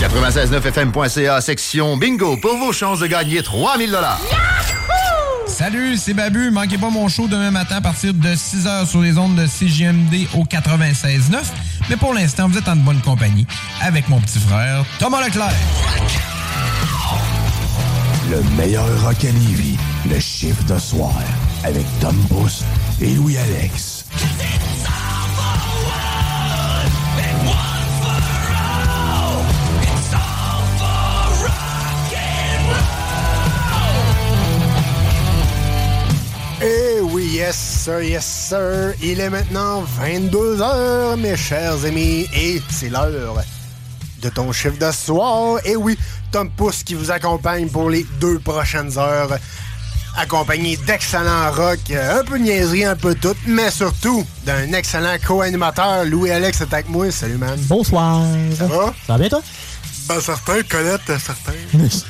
969fm.ca, section bingo, pour vos chances de gagner 3000 Salut, c'est Babu. Manquez pas mon show demain matin à partir de 6h sur les ondes de CJMD au 96.9. Mais pour l'instant, vous êtes en bonne compagnie avec mon petit frère Thomas Leclerc. Le meilleur rock à Lévis, le chiffre de soir, avec Tom Pousse et Louis-Alex. Eh oui, yes sir, yes sir. Il est maintenant 22 heures, mes chers amis, et c'est l'heure de ton chiffre de soir. Et oui, Tom Pousse qui vous accompagne pour les deux prochaines heures, accompagné d'excellents rock, un peu de niaiserie, un peu tout, mais surtout d'un excellent co-animateur, Louis-Alex est avec moi. Salut, man. Bonsoir. Ça va? Ça va bien, toi? Ben, certain, Colette, certain. Oui.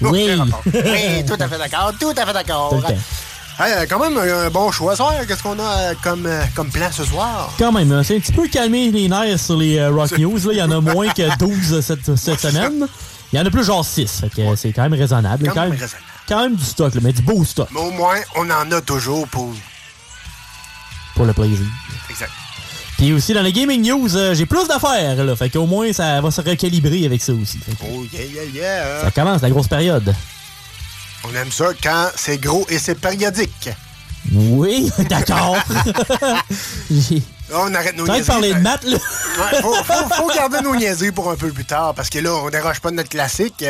Oui, tout à fait d'accord, tout à fait d'accord. Hey, euh, quand même, un bon choix soir. Qu'est-ce qu'on a euh, comme, euh, comme plan ce soir? Quand même, hein, c'est un petit peu calmé les nerfs sur les euh, Rock News. là. Il y en a moins que 12 cette, cette semaine. Il y en a plus genre 6. Fait que c'est quand même raisonnable. Quand même raisonnable. quand même du stock, là, mais du beau stock Mais au moins, on en a toujours pour. pour le plaisir. Exact. Puis aussi, dans les gaming news, euh, j'ai plus d'affaires. là. Fait qu'au moins, ça va se recalibrer avec ça aussi. Oh, yeah, yeah, yeah. Ça commence, la grosse période. On aime ça quand c'est gros et c'est périodique. Oui, d'accord. Là, on arrête nos de parler de maths, là. Ouais, faut, faut- faut garder nos niaiseries pour un peu plus tard, parce que là, on déroge pas de notre classique.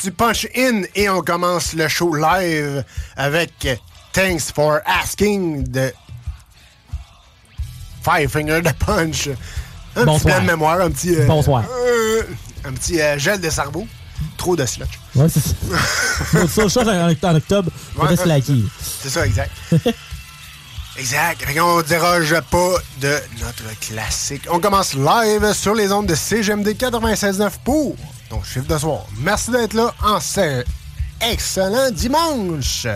Tu punch in et on commence le show live avec Thanks for Asking de Five Finger de Punch. Un Bonsoir. petit blanc de mémoire, un petit... euh, Bonsoir. euh, un petit euh, gel de cerveau. Trop de slotch. Ouais, c'est ça. ça, ça, en, en octobre, on va Ouais, se laquer. C'est ça, exact. exact. Fait qu'on déroge pas de notre classique. On commence live sur les ondes de CGMD 96.9 pour ton chiffre de soir. Merci d'être là en ce excellent dimanche.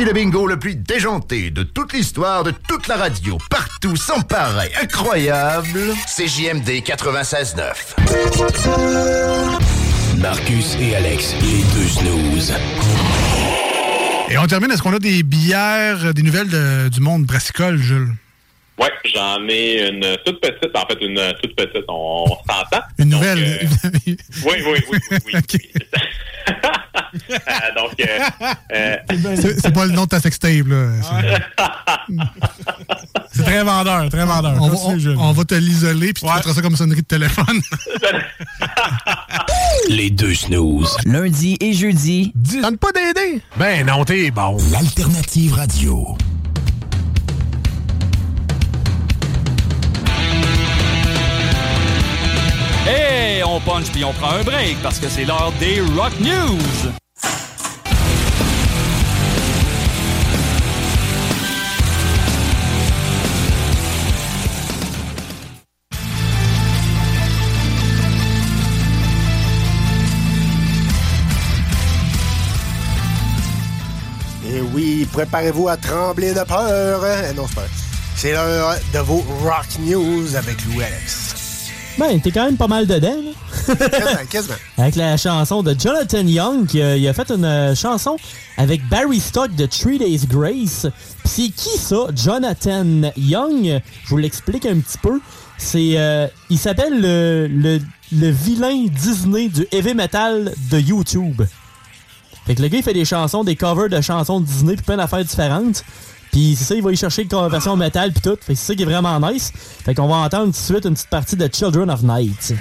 Voici le bingo le plus déjanté de toute l'histoire, de toute la radio, partout, sans pareil, incroyable. CJMD 96.9. Marcus et Alex, les deux snooze. Et on termine, est-ce qu'on a des bières, euh, des nouvelles de- du monde brassicole, Jules? Ouais, j'en ai une toute petite, en fait, une toute petite, on, s'entend. Une nouvelle? Oui, oui, oui, oui, oui. oui, c'est ça. Euh, donc, euh, euh, C'est pas le nom de ta sextape, là. C'est- très vendeur, très vendeur. On va, Continue, on- Jules. on va te l'isoler, puis tu mettras ça comme sonnerie de téléphone. Les deux snooze. Lundi et jeudi. Donne pas d'aider. Ben non, t'es bon. L'alternative radio. Hey, on punch puis on prend un break parce que c'est l'heure des Rock News. Préparez-vous à trembler de peur. Eh non, c'est pas. C'est l'heure de vos Rock News avec Lou Alex. Ben, t'es quand même pas mal dedans, là. Quasiment, quasiment. Avec la chanson de Jonathan Young, qui a, il a fait une euh, chanson avec Barry Stock de Three Days Grace. Puis c'est qui ça, Jonathan Young? Je vous l'explique un petit peu. C'est, euh, il s'appelle le, le, le vilain Disney du heavy metal de YouTube. Fait que le gars, il fait des chansons, des covers de chansons de Disney, puis plein d'affaires différentes. Puis c'est ça, il va y chercher une version métal puis tout. Fait que c'est ça qui est vraiment nice. Fait qu'on va entendre tout de suite une petite partie de Children of Night.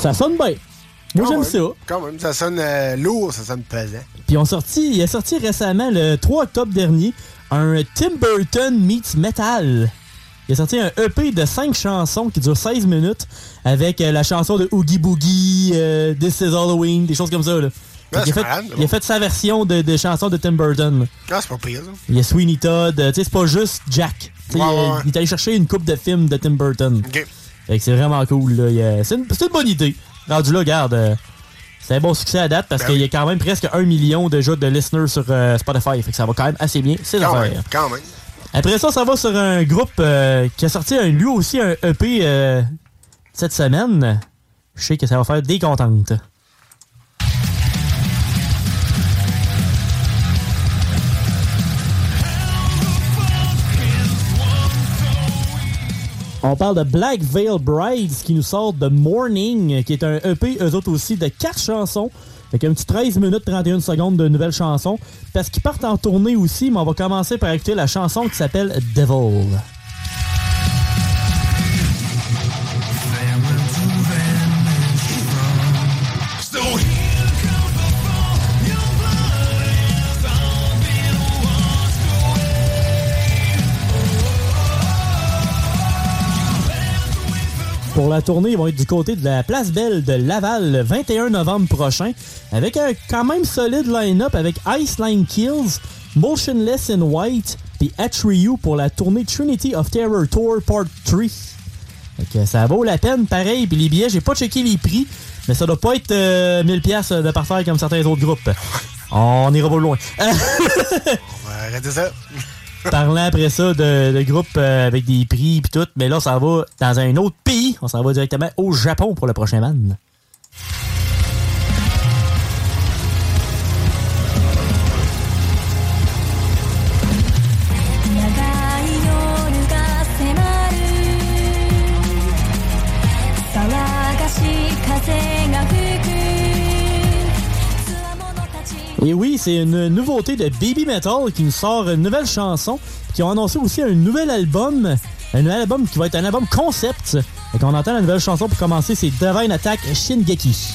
Ça sonne bien. Moi, j'aime ça. Quand même, ça sonne euh, lourd, ça sonne pesant. Puis on sorti, il a sorti récemment, le 3 octobre dernier, un Tim Burton meets metal. Il a sorti un EP de 5 chansons qui dure 16 minutes avec euh, la chanson de Oogie Boogie, euh, This is Halloween, des choses comme ça. Là. Ah, qu'il c'est a, fait, malade, il a fait sa version de, de chansons de Tim Burton. Ah, c'est pas pire, ça. Il y a Sweeney Todd, tu sais, c'est pas juste Jack. Ouais, ouais, il, ouais. il est allé chercher une coupe de films de Tim Burton. OK. Fait que c'est vraiment cool. C'est une, c'est une bonne idée. Rendu là, regarde, euh, c'est un bon succès à date parce Ben qu'il y a quand même presque un million déjà de listeners sur euh, Spotify. Fait que ça va quand même assez bien, c'est Quand même, quand même. Après ça, ça va sur un groupe euh, qui a sorti un, lui aussi un EP euh, cette semaine. Je sais que ça va faire des contentes. On parle de Black Veil Brides qui nous sort de Morning, qui est un EP, eux autres aussi, de 4 chansons. Fait un petit 13 minutes 31 secondes de nouvelles chansons. Parce qu'ils partent en tournée aussi, mais on va commencer par écouter la chanson qui s'appelle Devil. Pour la tournée, ils vont être du côté de la Place Belle de Laval le 21 novembre prochain, avec un quand même solide line-up avec Iceline Kills, Motionless in White, puis Atriu pour la tournée Trinity of Terror Tour Part 3. Fait que ça vaut la peine, pareil. Puis les billets, j'ai pas checké les prix, mais ça doit pas être euh, 1000 pièces de parfaire comme certains autres groupes. On ira pas loin. On va arrêter ça. Parlant après ça de, de groupes euh, avec des prix puis tout, mais là, ça va dans un autre pays. On s'en va directement au Japon pour le prochain man. Et oui, c'est une nouveauté de Baby Metal qui nous sort une nouvelle chanson, qui ont annoncé aussi un nouvel album, un nouvel album qui va être un album concept. Et qu'on entend la nouvelle chanson pour commencer, c'est Divine Attack Shingeki.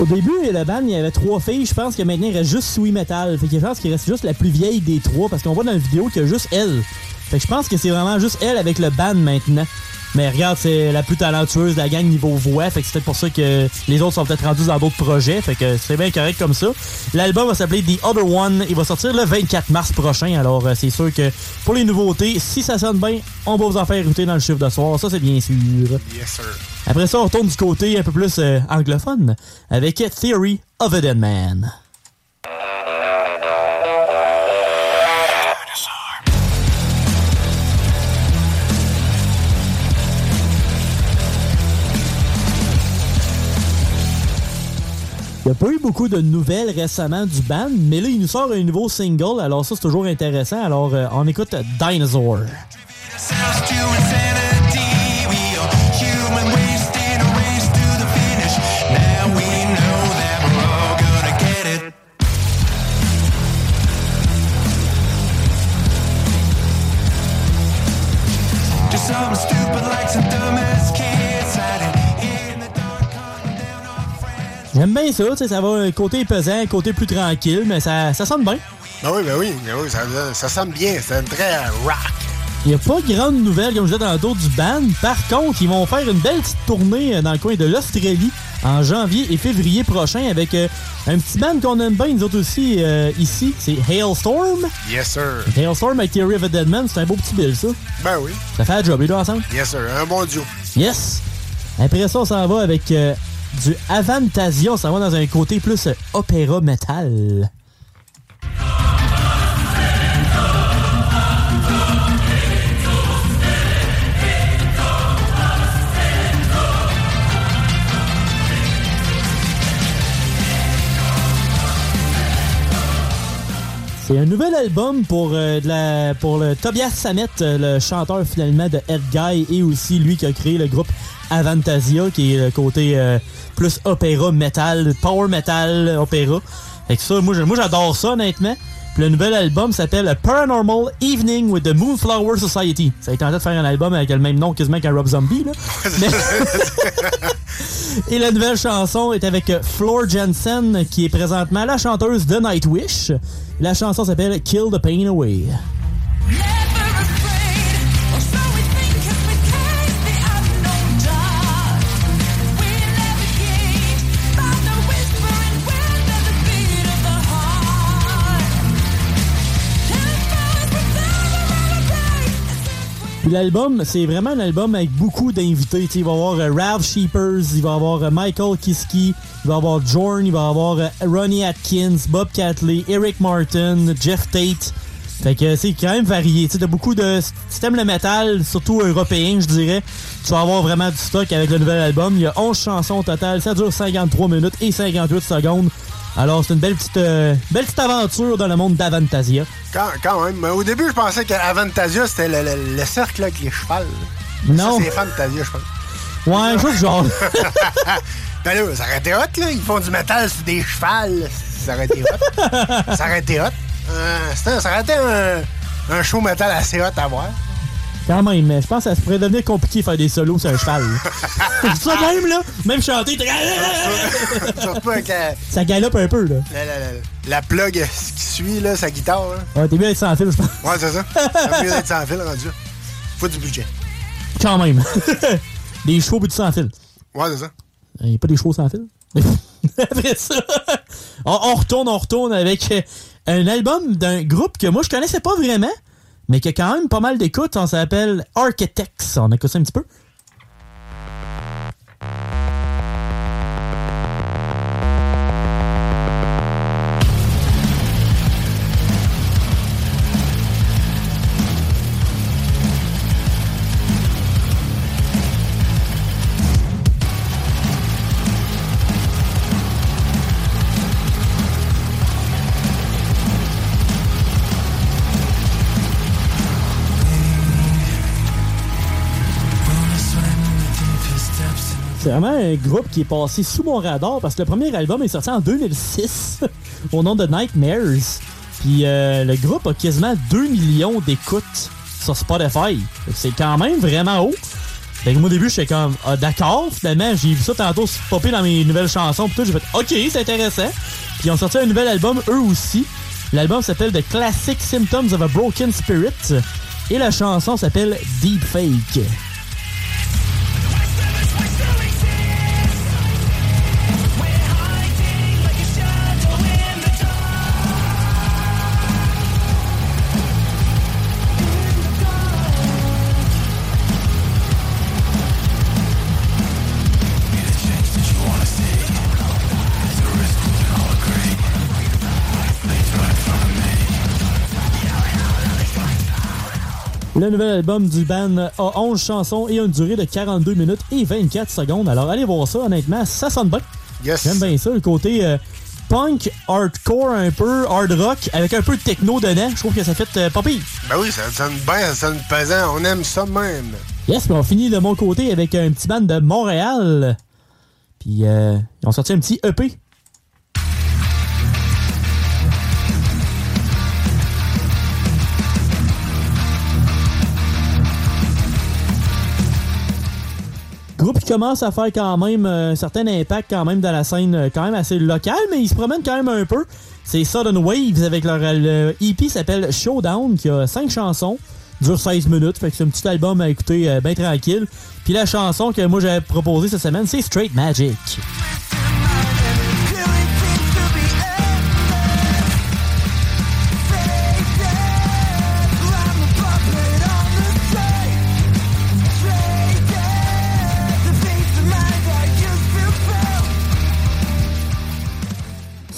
Au début, le band, il y avait trois filles. Je pense que maintenant, il reste juste Sweet Metal. Fait que je pense qu'il reste juste la plus vieille des trois parce qu'on voit dans la vidéo qu'il y a juste elle. Fait que je pense que c'est vraiment juste elle avec le band maintenant. Mais regarde, c'est la plus talentueuse de la gang niveau voix. Fait que c'est peut-être pour ça que les autres sont peut-être rendus dans d'autres projets. Fait que c'est bien correct comme ça. L'album va s'appeler The Other One. Il va sortir le 24 mars prochain. Alors, euh, c'est sûr que pour les nouveautés, si ça sonne bien, on va vous en faire écouter dans le chiffre de soir. Ça, c'est bien sûr. Yes, sir. Après ça, on retourne du côté un peu plus euh, anglophone avec Theory of a Dead Man. Il n'y a pas eu beaucoup de nouvelles récemment du band, mais là, il nous sort un nouveau single, alors ça, c'est toujours intéressant. Alors, euh, on écoute Dinosaur. J'aime bien ça, tu sais, ça va un côté pesant, un côté plus tranquille, mais ça, ça sonne bien. Ben oui, ben oui, ben oui ça, ça sonne bien. C'est très rock. Il n'y a pas grande nouvelle, comme je disais dans le dos du band. Par contre, ils vont faire une belle petite tournée euh, dans le coin de l'Australie en janvier et février prochain avec euh, un petit band qu'on aime bien, nous autres aussi, euh, ici. C'est Hailstorm. Yes, sir. Hailstorm avec Theory of a Dead Man, c'est un beau petit bill, ça. Ben oui. Ça fait la job, les deux ensemble. Yes, sir. Un bon duo. Yes. Après ça, on s'en va avec euh, du Avantasia. S'en va dans un côté plus euh, opéra metal. C'est un nouvel album pour, euh, le Tobias Samet, euh, le chanteur finalement de Ed Guy et aussi lui qui a créé le groupe Avantasia, qui est le côté euh, plus opéra metal, power metal opéra. Fait que ça, moi j'adore ça honnêtement. Puis le nouvel album s'appelle Paranormal Evening with the Moonflower Society. Ça a été tenté de faire un album avec le même nom quasiment qu'un Rob Zombie. Là. Mais- Et la nouvelle chanson est avec Floor Jensen, qui est présentement la chanteuse de Nightwish. La chanson s'appelle Kill the Pain Away. L'album, c'est vraiment un album avec beaucoup d'invités. Il va y avoir euh, Ralph Sheepers, il va y avoir euh, Michael Kiski, il va y avoir Jorn, il va y avoir euh, Ronnie Atkins, Bob Catley, Eric Martin, Jeff Tate. Fait que c'est quand même varié. Tu t'as beaucoup de. Si le métal, surtout européen, je dirais, tu vas avoir vraiment du stock avec le nouvel album. Il y a 11 chansons au total, ça dure 53 minutes et 58 secondes. Alors, c'est une belle petite, euh, belle petite aventure dans le monde d'Avantasia. Quand, quand même. Mais au début, je pensais qu'Avantasia, c'était le, le- le cercle avec les chevals. Non. Ça, c'est Fantasia, je pense. Ouais, chose genre. ben là, ça aurait été hot, là. Ils font du métal sur des chevals. Ça aurait été hot. ça aurait été hot. Euh, ça aurait été un, un show métal assez hot à voir. Quand même, mais je pense que ça pourrait devenir compliqué de faire des solos sur un cheval. ça même, là, même chanter, t'es- Surtout avec la, ça galope un peu, là. la, la, la- la plug qui suit, là, sa guitare. là. Ouais, t'es mieux d'être sans fil, je pense. Ouais, c'est ça. C'est mieux d'être sans fil rendu. Faut du budget. Quand même. des chevaux plus de sans fil. Ouais, c'est ça. Il n'y a pas des chevaux sans fil? Après ça, on, on retourne, on retourne avec euh, un album d'un groupe que moi je connaissais pas vraiment, mais qui a quand même pas mal d'écoute. On s'appelle Architects. On écoute ça un petit peu. C'est vraiment un groupe qui est passé sous mon radar parce que le premier album est sorti en 2006 au nom de Nightmares. Puis euh, le groupe a quasiment 2 millions d'écoutes sur Spotify. C'est quand même vraiment haut. Fait au début, j'étais comme, ah, d'accord. Finalement, j'ai vu ça tantôt se popper dans mes nouvelles chansons. Puis tout, j'ai fait, OK, c'est intéressant. Puis ils ont sorti un nouvel album, eux aussi. L'album s'appelle The Classic Symptoms of a Broken Spirit. Et la chanson s'appelle Deep Fake. Le nouvel album du band a 11 chansons et une durée de 42 minutes et 24 secondes. Alors allez voir ça, honnêtement, ça sonne bien. J'aime bien ça, le côté euh, punk, hardcore un peu, hard rock, avec un peu de techno dedans. Je trouve que ça fait euh, pas pire. Ben oui, ça sonne bien, ça sonne pesant. On aime ça même. Yes, mais on finit de mon côté avec un petit band de Montréal. Puis euh, ils ont sorti un petit EP. Groupe qui commence à faire quand même euh, un certain impact quand même dans la scène euh, quand même assez locale, mais ils se promènent quand même un peu. C'est Sudden Waves avec leur le EP s'appelle Showdown qui a 5 chansons, dure 16 minutes, fait que c'est un petit album à écouter euh, bien tranquille. Puis la chanson que moi j'avais proposée cette semaine, c'est Straight Magic.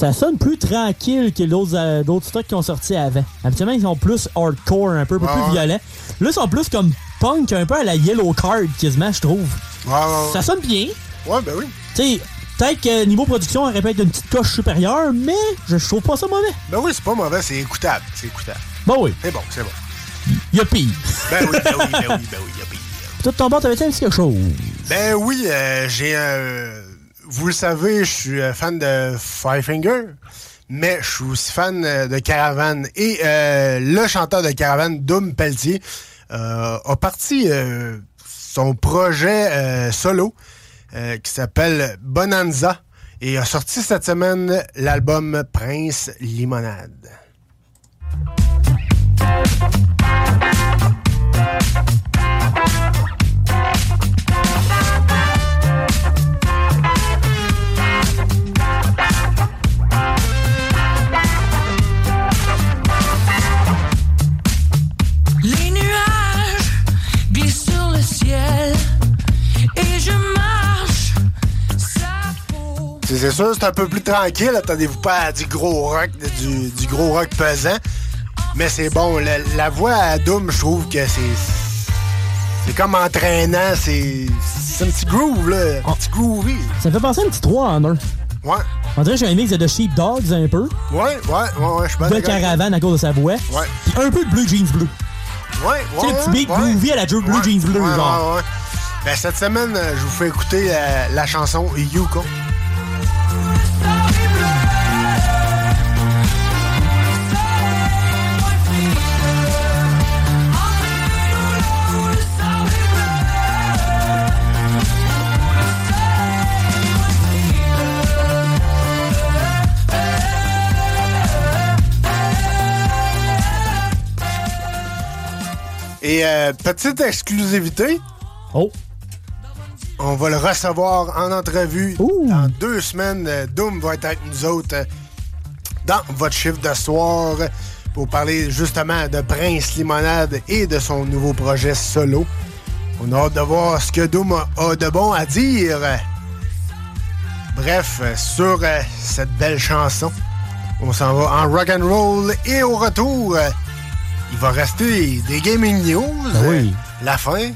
Ça sonne plus tranquille que d'autres euh, stocks qui ont sorti avant. Habituellement, ils sont plus hardcore, un peu, un peu Ouais, plus ouais. violents. Là, ils sont plus comme punk, un peu à la Yellow Card, quasiment, je trouve. Ouais. Ça sonne bien. Ouais, ben oui. Tu sais, peut-être que niveau production, on aurait pu être une petite coche supérieure, mais je trouve pas ça mauvais. Ben oui, c'est pas mauvais, c'est écoutable. C'est écoutable. Bon oui. C'est bon, c'est bon. Y'a pire. Ben oui, ben oui, ben oui, ben oui, y a pire. Tout ton bord, t'avais-tu un petit quelque chose? Ben oui, euh, j'ai un. Vous le savez, je suis euh, fan de Five Finger, mais je suis aussi fan euh, de Caravan. Et euh, le chanteur de Caravan, Doom Pelletier, a parti son projet solo qui s'appelle Bonanza et a sorti cette semaine l'album Prince Limonade. C'est sûr, c'est un peu plus tranquille. Attendez-vous pas à du gros rock, du, du gros rock pesant. Mais c'est bon. La, la voix à Doom, je trouve que c'est. C'est comme entraînant. C'est. C'est un petit groove, là. Un petit groovy. Ça me fait penser à un petit 3 en 1. Ouais. On dirait que j'ai un mix de Sheepdogs un peu. Ouais, ouais, ouais, ouais. Je suis pas De. Caravane à cause de sa voix. Ouais. Puis un peu de Blue Jeans Bleu. Ouais, ouais. Tu sais, le petit beat ouais. groovy à la Blue Jeans Bleu, ouais, genre. ouais, ouais. Ben, cette semaine, euh, je vous fais écouter la, la chanson Yuko. Et euh, petite exclusivité. Oh. On va le recevoir en entrevue dans deux semaines. Doom va être avec nous autres euh, dans votre chiffre de soir pour parler justement de Prince Limonade et de son nouveau projet solo. On a hâte de voir ce que Doom a, de bon à dire. Bref, sur euh, cette belle chanson, on s'en va en rock and roll et au retour, il va rester des gaming news. Ben oui. euh, la fin.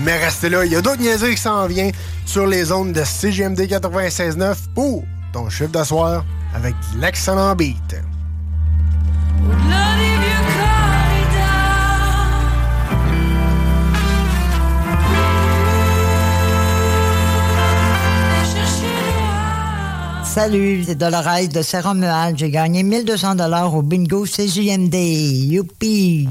Mais restez là, il y a d'autres niaiseries qui s'en viennent sur les ondes de CGMD 96.9 pour ton chiffre de soir avec l'excellent beat. Salut, c'est Dolores de Saint-Romuald. J'ai gagné 1200 dollars au bingo CJMD. Youpi!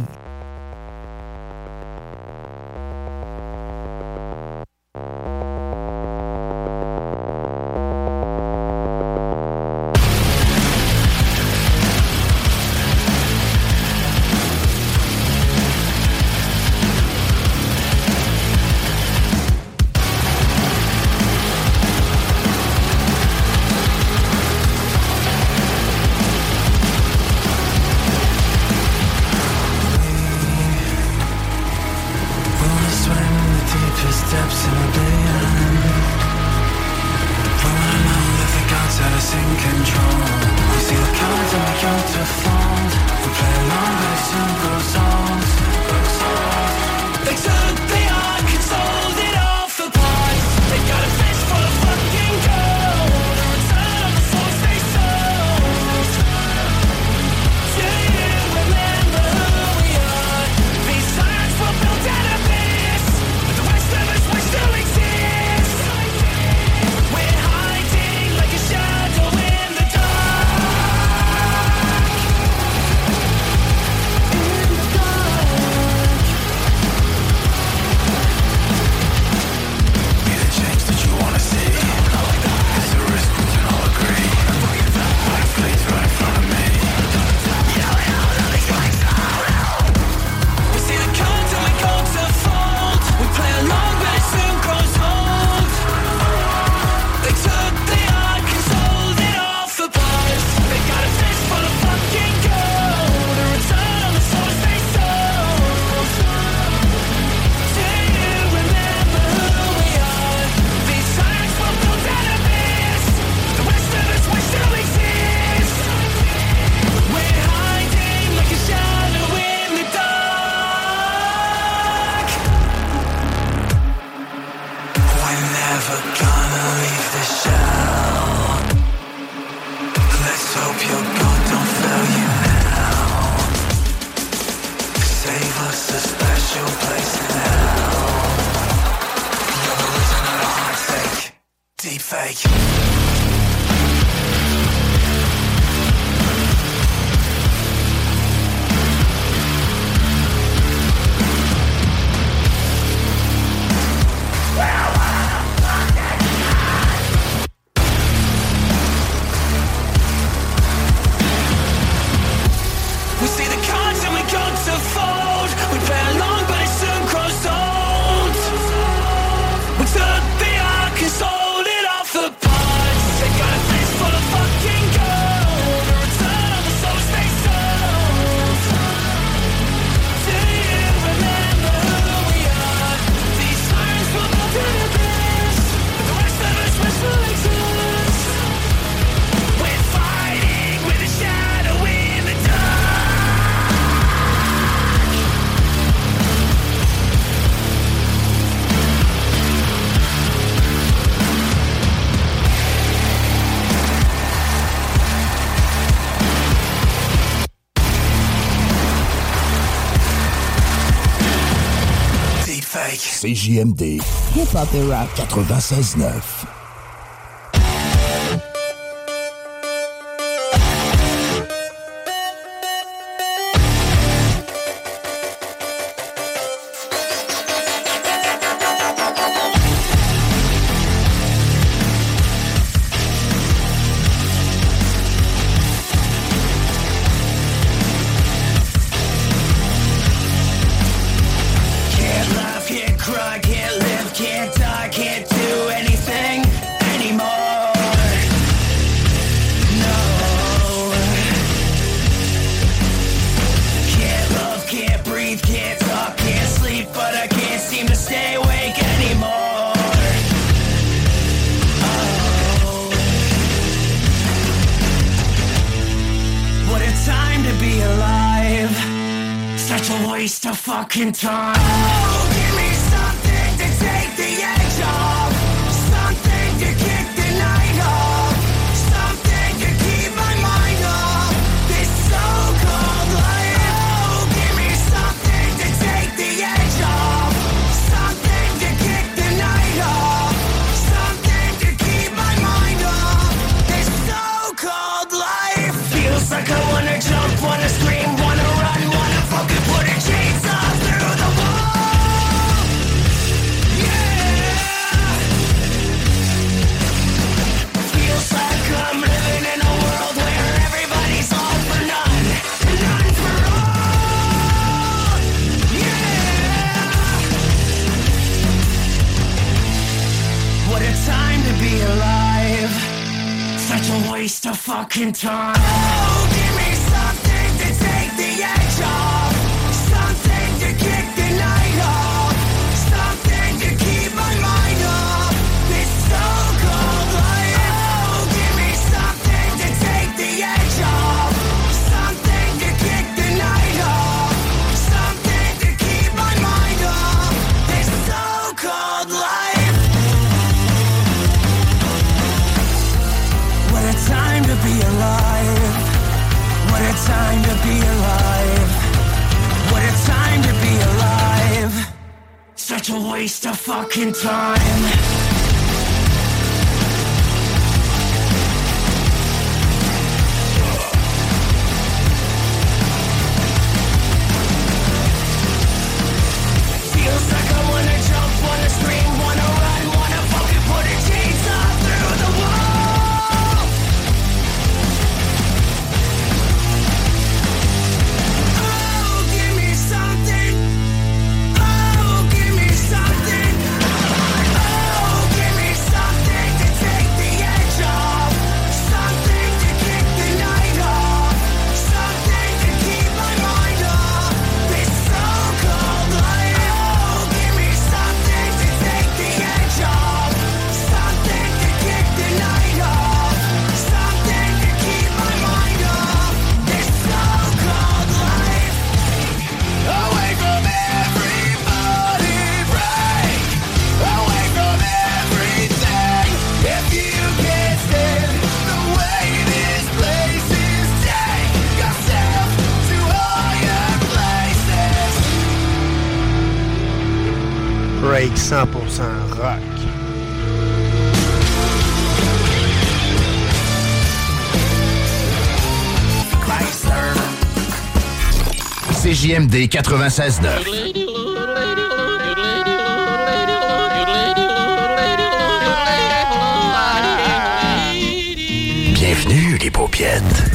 fake. CJMD. Hip Hop et Rap 96.9. fucking time. Such a waste of fucking time. such a waste of fucking time. CJMD 96.9. Bienvenue les paupiètes.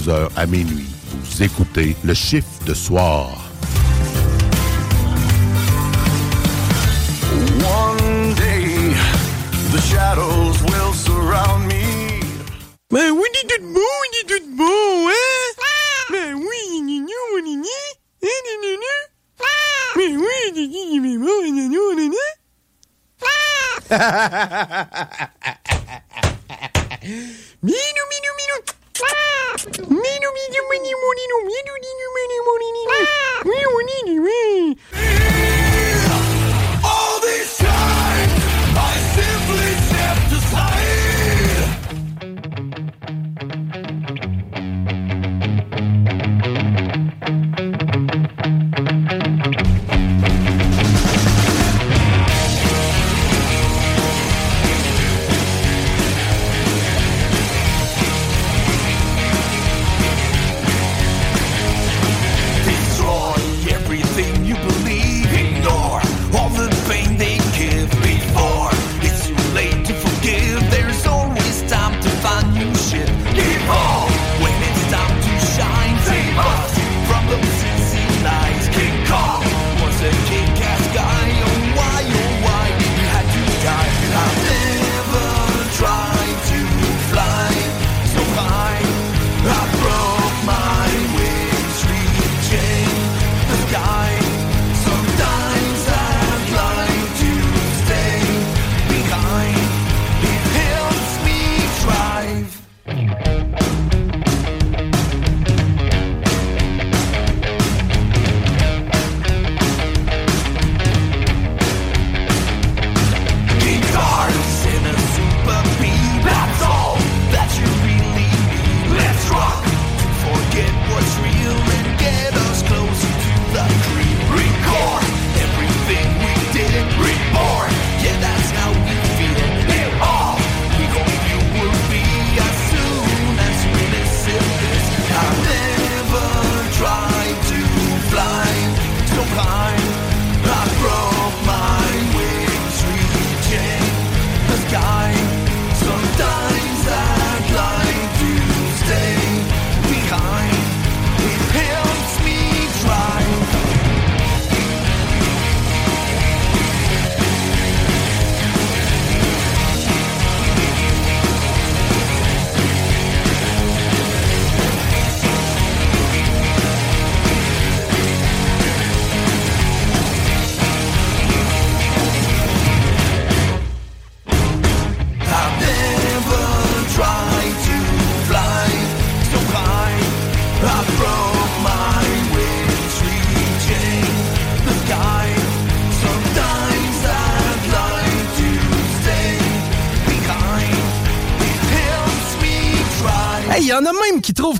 22h à minuit, vous écoutez le chiffre de soir. One day, the shadows will surround me. Ben oui, il est tout beau, il est tout beau, hein? Ben oui, il est mignon, il est mignon. Il est mignon. Ben oui, il est mignon, il est mignon, il est mignon, il est mignon.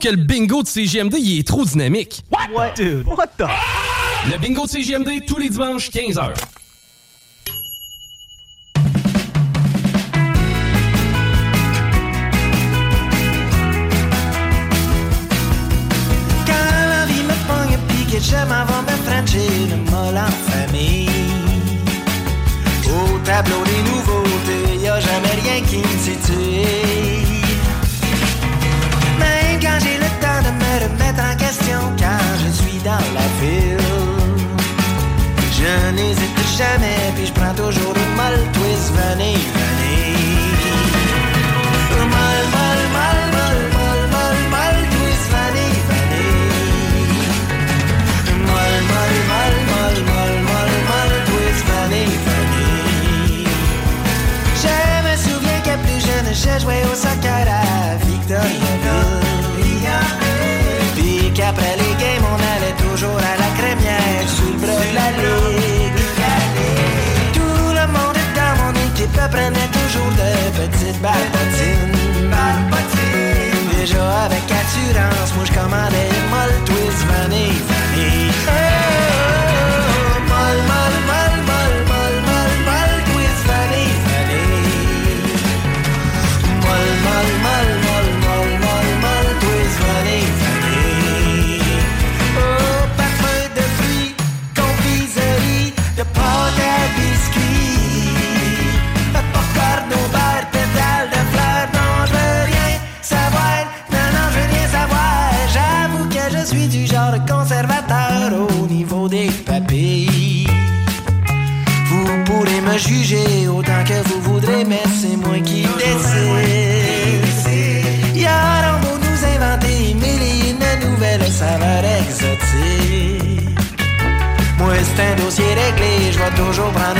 que le bingo de CGMD, il est trop dynamique. What? What, dude? What the? Le bingo de CGMD, tous les dimanches, 15h. balpatine. Déjà avec assurance, moi je commandais toujours prendre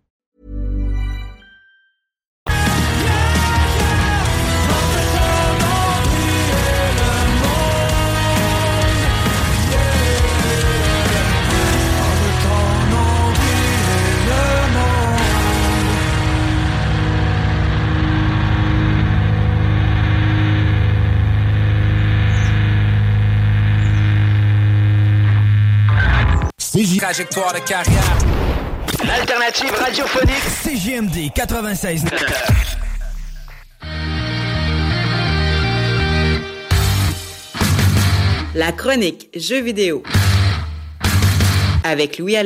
Trajectoire de carrière. L'alternative radiophonique CJMD 96. La chronique Jeux vidéo avec Louis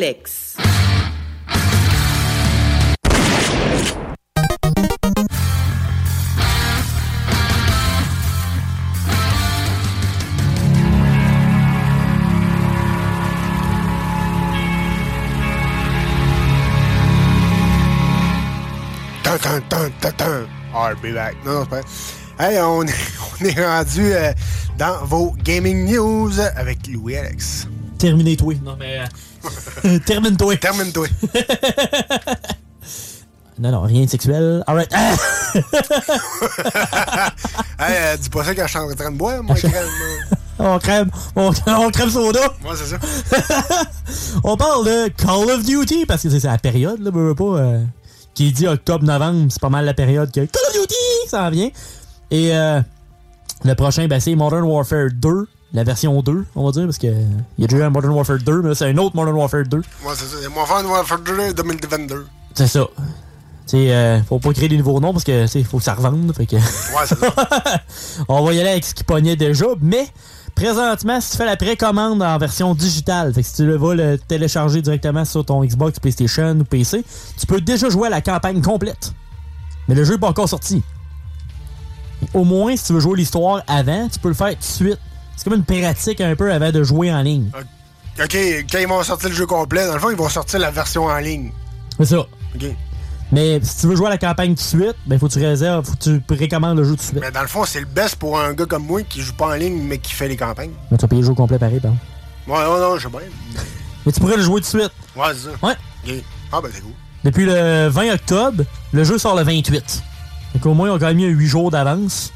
I'll be back. Non, non, c'est pas. Hey, on est, on est rendu euh, dans vos gaming news avec Louis Alex. Terminé-toi. Non, mais. euh, Termine-toi. Termine-toi. Non, non, rien de sexuel. Alright. Ah! hey, euh, dis pas ça quand je suis en train de boire, moi, crème. on crème. On, on crème soda. Ouais, c'est ça. on parle de Call of Duty parce que c'est la période, là, pas. euh, qui dit octobre-novembre, c'est pas mal la période que Call of Duty ça en vient. Et euh, le prochain, ben, c'est Modern Warfare 2, la version 2, on va dire, parce que il y a déjà eu un Modern Warfare 2, mais c'est un autre Modern Warfare 2. Ouais, c'est ça. Faire Warfare 2 2022. C'est ça. Tu euh, faut pas créer des nouveaux noms parce que, faut que ça revende. Fait que... Ouais, c'est ça. On va y aller avec ce qui pognait déjà, mais présentement, si tu fais la précommande en version digitale, fait que si tu le vas le télécharger directement sur ton Xbox, PlayStation ou PC, tu peux déjà jouer à la campagne complète. Mais le jeu n'est pas encore sorti. Au moins, si tu veux jouer l'histoire avant, tu peux le faire tout de suite. C'est comme une pratique un peu avant de jouer en ligne. OK, quand ils vont sortir le jeu complet, dans le fond, ils vont sortir la version en ligne. C'est ça. OK. Mais si tu veux jouer à la campagne tout de suite, ben faut que tu réserves, faut que tu précommandes le jeu tout de suite. Mais dans le fond, c'est le best pour un gars comme moi qui joue pas en ligne, mais qui fait les campagnes. Mais tu vas payer le jeu complet pareil, par exemple. Ouais, ouais, non, je sais bien. Mais tu pourrais le jouer tout de suite. Ouais, c'est ça. Ouais. Ah, ben, c'est cool. Depuis le 20 octobre, le jeu sort le 28. Fait qu'au moins, ils ont quand même mis 8 jours d'avance.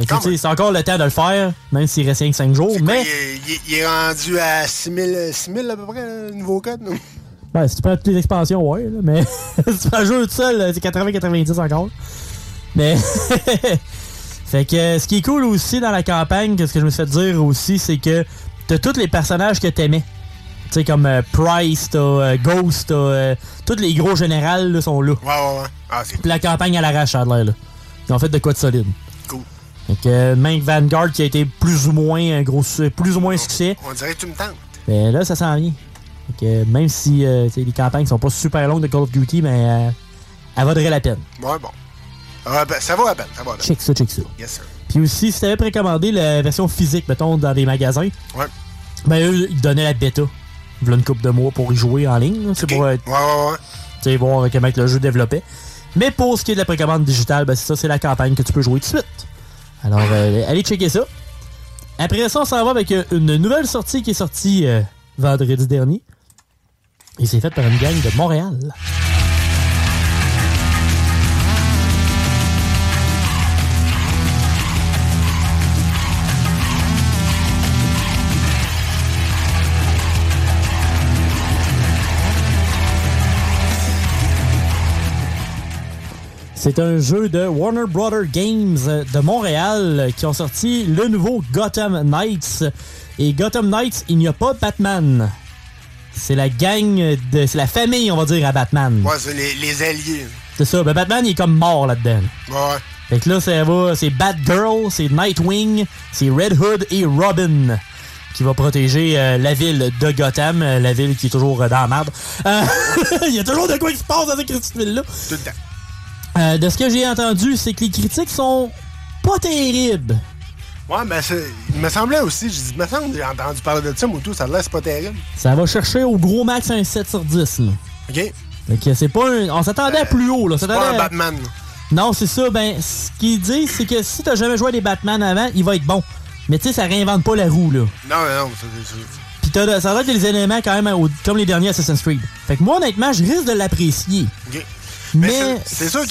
C'est encore le temps de le faire, même s'il reste rien que 5 jours. Mais Il, est- il rendu à 6000, 6000 à peu près, le nouveau code. non? ben, si tu prends toutes les expansions, ouais. là, mais si tu prends le jeu tout seul, c'est 80-90 encore. Mais. fait que ce qui est cool aussi dans la campagne, que ce que je me suis fait dire aussi, c'est que t'as tous les personnages que t'aimais. Tu sais, comme euh, Price, t'as euh, Ghost, t'as. euh, tous les gros générales là, sont là. Ouais, ouais, ouais. Ah, c'est Puis la campagne à l'arrache, a l'air, là. Ils ont fait de quoi de solide. Cool. Euh, même Vanguard qui a été plus ou moins un gros plus ou moins succès. On dirait que tu me tentes. Mais là, ça s'en vient. Euh, même si les campagnes sont pas super longues de Call of Duty, mais euh, elle vaudrait la peine. Ouais, bon. Ah, ben, ça vaut la peine, ça vaut la peine. Check ça, check ça. Yes, sir. Puis aussi, si t'avais précommandé la version physique, mettons, dans des magasins, Ouais. ben eux, ils donnaient la bêta. Voilà une couple de mois pour y jouer en ligne. C'est pour Ouais, ouais, ouais. tu sais, voir comment le jeu développait. Mais pour ce qui est de la précommande digitale, ben c'est ça, c'est la campagne que tu peux jouer tout de suite. Alors, euh, allez checker ça. Après ça, on s'en va avec euh, une nouvelle sortie qui est sortie euh, vendredi dernier. Et c'est fait par une gang de Montréal. C'est un jeu de Warner Brother Games euh, de Montréal euh, qui ont sorti le nouveau Gotham Knights. Et Gotham Knights, il n'y a pas Batman. C'est la gang de. C'est la famille, on va dire, à Batman. Ouais, c'est les, les alliés. C'est ça. Ben, Batman, il est comme mort là-dedans. Ouais. Fait que là, ça va, c'est Batgirl, c'est Nightwing, c'est Red Hood et Robin qui va protéger euh, la ville de Gotham, la ville qui est toujours euh, dans la merde. Euh, Il y a toujours de quoi qui se passe dans cette petite ville-là. Tout le temps. Euh, de ce que j'ai entendu, c'est que les critiques sont pas terribles. Ouais, mais c'est- il me semblait aussi, je dis, me semble j'ai entendu parler de ça, Moutou, ça a l'air, c'est pas terrible. Ça va chercher au gros max un 7 sur 10. Là. OK? Fait c'est pas un- On s'attendait à plus haut. Là. C'est pas un à- Batman. Non, c'est ça. Ben, ce qu'ils disent, c'est que si t'as jamais joué à des Batman avant, il va être bon. Mais tu sais, ça réinvente pas la roue, là. Non, non, ça, c'est sûr. Pis t'as, ça a l'air les éléments quand même au- comme les derniers Assassin's Creed. Fait que moi, honnêtement, je risque de l'apprécier. OK. Mais, Mais c'est sûr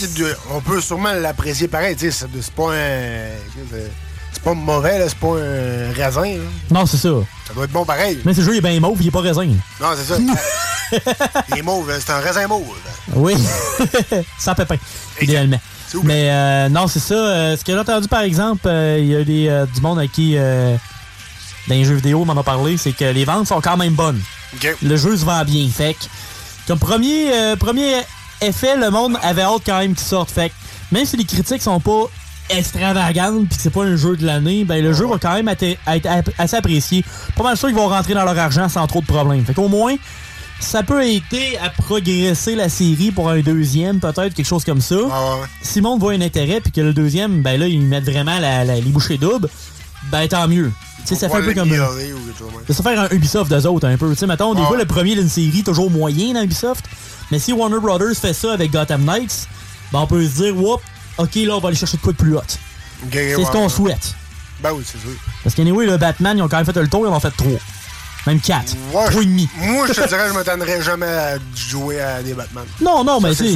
qu'on peut sûrement l'apprécier pareil, tu sais, c'est pas un... c'est- pas mauvais, là, c'est pas un raisin, là. non, c'est ça. Ça doit être bon pareil. Mais ce jeu il est bien mauve, il est pas raisin. Non, c'est ça. il est mauve, c'est un raisin mauve. Oui. Sans pépin, idéalement. Mais euh, non, c'est ça. Euh, ce que j'ai entendu, par exemple, euh, il y a des, euh, du monde à qui, dans les jeux vidéo, m'en a parlé, c'est que les ventes sont quand même bonnes. Le jeu se vend bien. Fait que, comme premier, premier effet, le monde avait hâte quand même qu'il sorte. Fait que, même si les critiques sont pas extravagantes puis que c'est pas un jeu de l'année, ben le jeu va quand même être, assez apprécié. Pas mal sûr qu'ils vont rentrer dans leur argent sans trop de problèmes. Fait qu'au moins, ça peut aider à progresser la série pour un deuxième, peut-être, quelque chose comme ça. Si le monde voit un intérêt puis que le deuxième, ben là, ils mettent vraiment la- la- les bouchées doubles, ben tant mieux. Tu sais, ça fait un peu comme... ça faire un Ubisoft d'eux autres un peu. Tu sais, mettons, des Ah fois, le premier d'une série, toujours moyen dans Ubisoft. Mais si Warner Brothers fait ça avec Gotham Knights, ben on peut se dire, whoop, ok, là, on va aller chercher de quoi de plus hot. C'est ouais, ce qu'on souhaite. Ben oui, c'est sûr. Parce qu'anyway, le Batman, ils ont quand même fait le tour, ils en ont fait trois. Même quatre. Ouais, Trois et demi. Moi, je te dirais, je m'attendrais jamais à jouer à des Batman. Non, non, mais c'est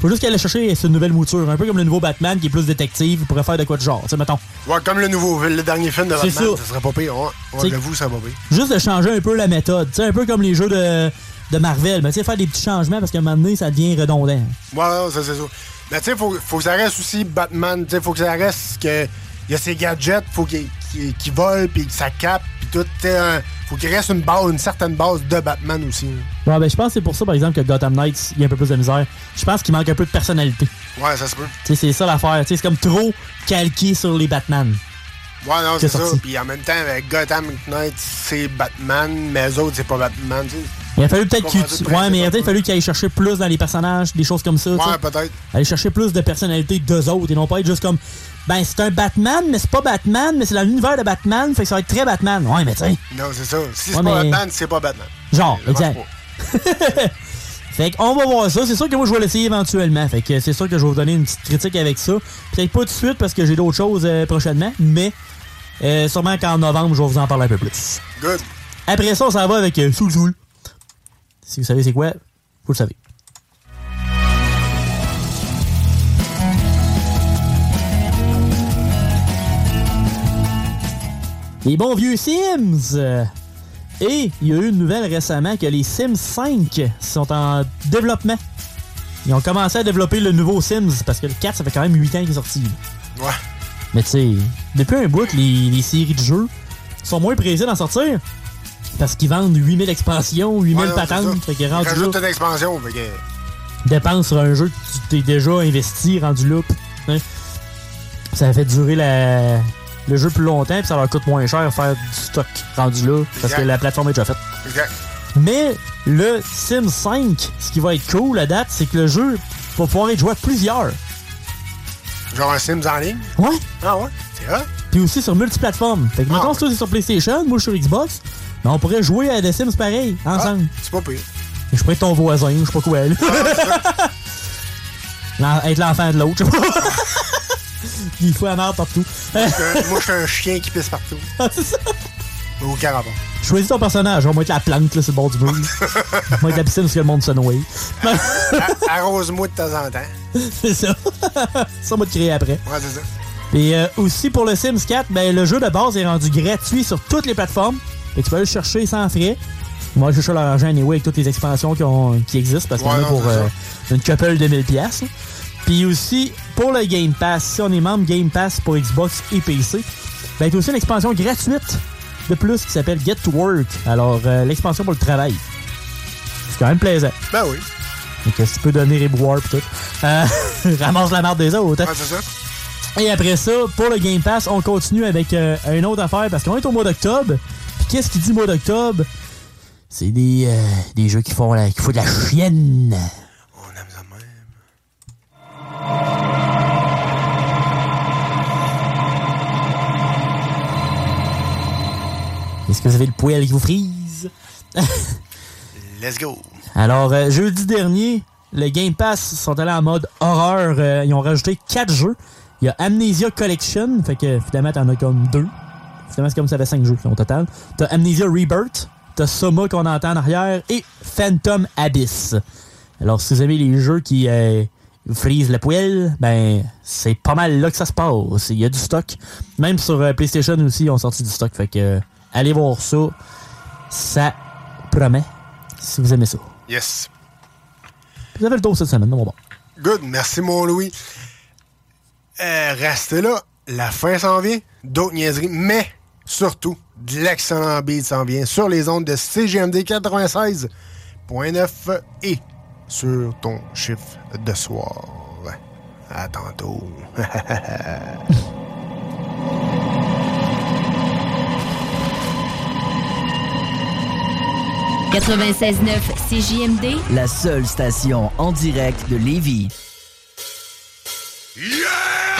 faut juste qu'elle chercher cette nouvelle mouture. Un peu comme le nouveau Batman qui est plus détective, il pourrait faire de quoi de genre. Tu sais, mettons. Ouais, comme le nouveau, le dernier film de Batman, ça. ça. serait pas pire. Ouais, j'avoue, ça pas pire. Juste de changer un peu la méthode. Tu sais, un peu comme les jeux de, de Marvel. Mais tu sais, faire des petits changements parce qu'à un moment donné, ça devient redondant. Ouais, ouais, ça, c'est ça. Mais tu sais, faut, faut que ça reste aussi Batman. Tu sais, faut que ça reste que. Il y a ses gadgets, faut qu'il qu'il- qu'il vole, puis que ça capte, puis tout. tu sais, un- faut qu'il reste une base, une certaine base de Batman aussi. Ouais, ben je pense que c'est pour ça, par exemple, que Gotham Knights, il y a un peu plus de misère. Je pense qu'il manque un peu de personnalité. Ouais, ça se peut. Tu sais, c'est ça l'affaire. Tu sais, c'est comme trop calqué sur les Batman. Ouais, non, c'est ça. Puis en même temps, avec Gotham Knight, c'est Batman, mais eux autres, c'est pas Batman, tu sais. Il a fallu peut-être qu'il ouais, mais il a peut-être fallu qu'il aille chercher plus dans les personnages, des choses comme ça. Ouais, peut-être. Aller chercher plus de personnalité d'eux autres et non pas être juste comme ben c'est un Batman, mais c'est pas Batman, mais c'est dans l'univers de Batman, fait que ça va être très Batman. Ouais, mais tiens. Non, c'est ça. Si c'est pas mais- Batman, c'est pas Batman. Genre, exact. Fait qu'on va voir ça. C'est sûr que moi, je vais l'essayer éventuellement. Fait que c'est sûr que je vais vous donner une petite critique avec ça. Peut-être pas tout de suite parce que j'ai d'autres choses euh, prochainement, mais euh, sûrement qu'en novembre, je vais vous en parler un peu plus. Good. Après ça, on s'en va avec euh, Soul Soul. Si vous savez c'est quoi, vous le savez. Les bons vieux Sims! Et il y a eu une nouvelle récemment que les Sims 5 sont en développement. Ils ont commencé à développer le nouveau Sims parce que le 4, ça fait quand même 8 ans qu'il est sorti. Ouais. Mais tu sais, depuis un bout, les, les séries de jeux sont moins pressées d'en sortir. Parce qu'ils vendent 8000 expansions, 8000 Ouais, patentes. Fait que rajoutent une expansion, fait que. dépense sur un jeu que tu t'es déjà investi, rendu là. hein. Ça fait durer la- le jeu plus longtemps, puis ça leur coûte moins cher faire du stock rendu là, parce que Exact. la plateforme est déjà faite. Exact. Mais le Sims 5, ce qui va être cool à date, c'est que le jeu va pouvoir être joué à plusieurs. Genre un Sims en ligne? Ouais. Ah ouais? C'est vrai? Puis aussi sur multiplateformes. Fait que mettons, toi c'est sur PlayStation, moi je suis sur Xbox, ben on pourrait jouer à des Sims pareil, ensemble. C'est pas pire. Je pourrais être ton voisin, je sais pas quoi. là. L'en- être l'enfant de l'autre, je sais pas. Il faut la merde partout. Moi, je suis un chien qui pisse partout. c'est ça. Aucun rapport. Choisis ton personnage, on va être la plante là, sur le bord du mur. on va être la piscine parce que le monde se noie. Arrose-moi de temps en temps. c'est ça. ça, on va te créer après. Ouais, c'est ça. Et euh, aussi pour le Sims 4, ben, le jeu de base est rendu gratuit sur toutes les plateformes. Fait que tu peux aller le chercher sans frais. Moi, je chercher leur argent anyway avec toutes les expansions qui, ont- qui existent parce en Ouais, a pour euh, une couple de 1000 pièces. Puis aussi, pour le Game Pass, si on est membre Game Pass pour Xbox et PC, ben, a aussi une expansion gratuite de plus qui s'appelle Get to Work. Alors, euh, l'expansion pour le travail. C'est quand même plaisant. Ben oui. Donc, euh, tu peux donner les boires et tout. Euh, ramasse la marde des autres. hein. Ouais, c'est ça. Et après ça, pour le Game Pass, on continue avec euh, une autre affaire parce qu'on est au mois d'octobre. Qu'est-ce qui dit mois d'octobre? C'est des, euh, des jeux qui font, la, qui font de la chienne. Est-ce que vous avez le poil qui vous frise? Let's go. Alors, euh, jeudi dernier, le Game Pass sont allés en mode horreur. Euh, ils ont rajouté 4 jeux. Il y a Amnesia Collection, fait que finalement, t'en as comme deux. Finalement, c'est comme ça fait 5 jeux au total. T'as Amnesia Rebirth, t'as Soma qu'on entend en arrière, et Phantom Abyss. Alors, si vous aimez les jeux qui euh, frisent le poil, ben, c'est pas mal là que ça se passe. Il y a du stock. Même sur euh, PlayStation aussi, ils ont sorti du stock. Fait que, euh, allez voir ça. Ça promet, si vous aimez ça. Yes. Vous avez le tour cette semaine, non, bon. Good. Merci, mon Louis. Euh, restez là. La fin s'en vient. D'autres niaiseries. Mais, surtout, de l'excellent beat s'en vient sur les ondes de CGMD 96.9 et sur ton chiffre de soir. À tantôt. 96.9 CJMD, La seule station en direct de Lévis. I've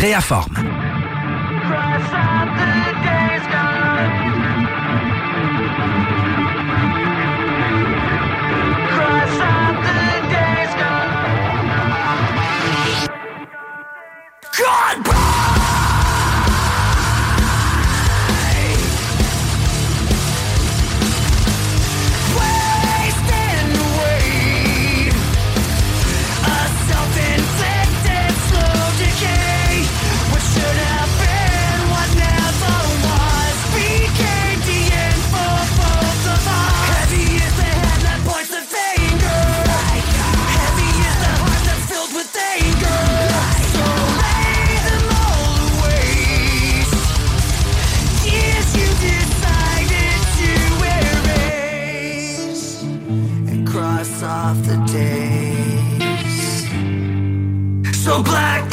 Créaforme. So black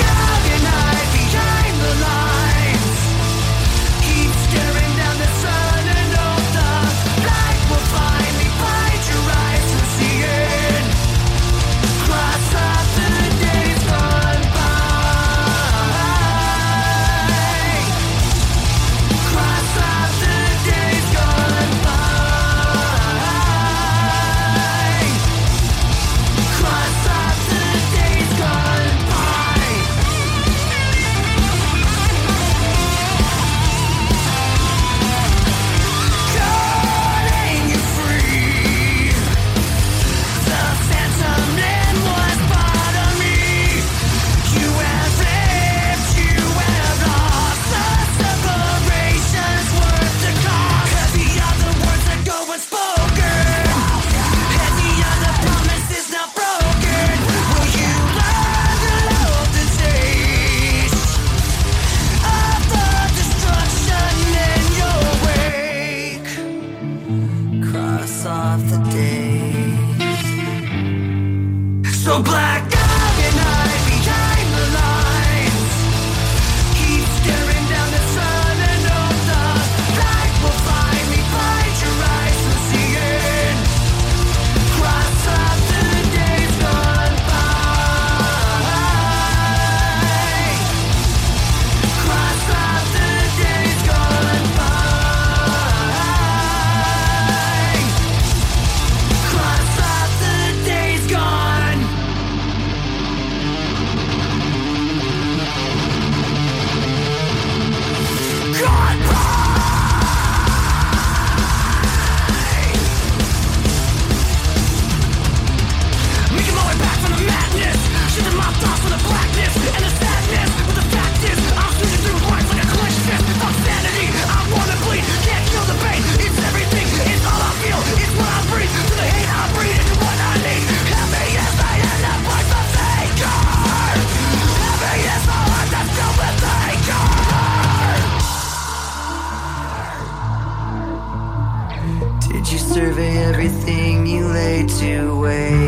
survey everything you laid to waste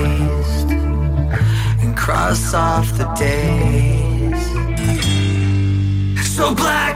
cross off the days? So black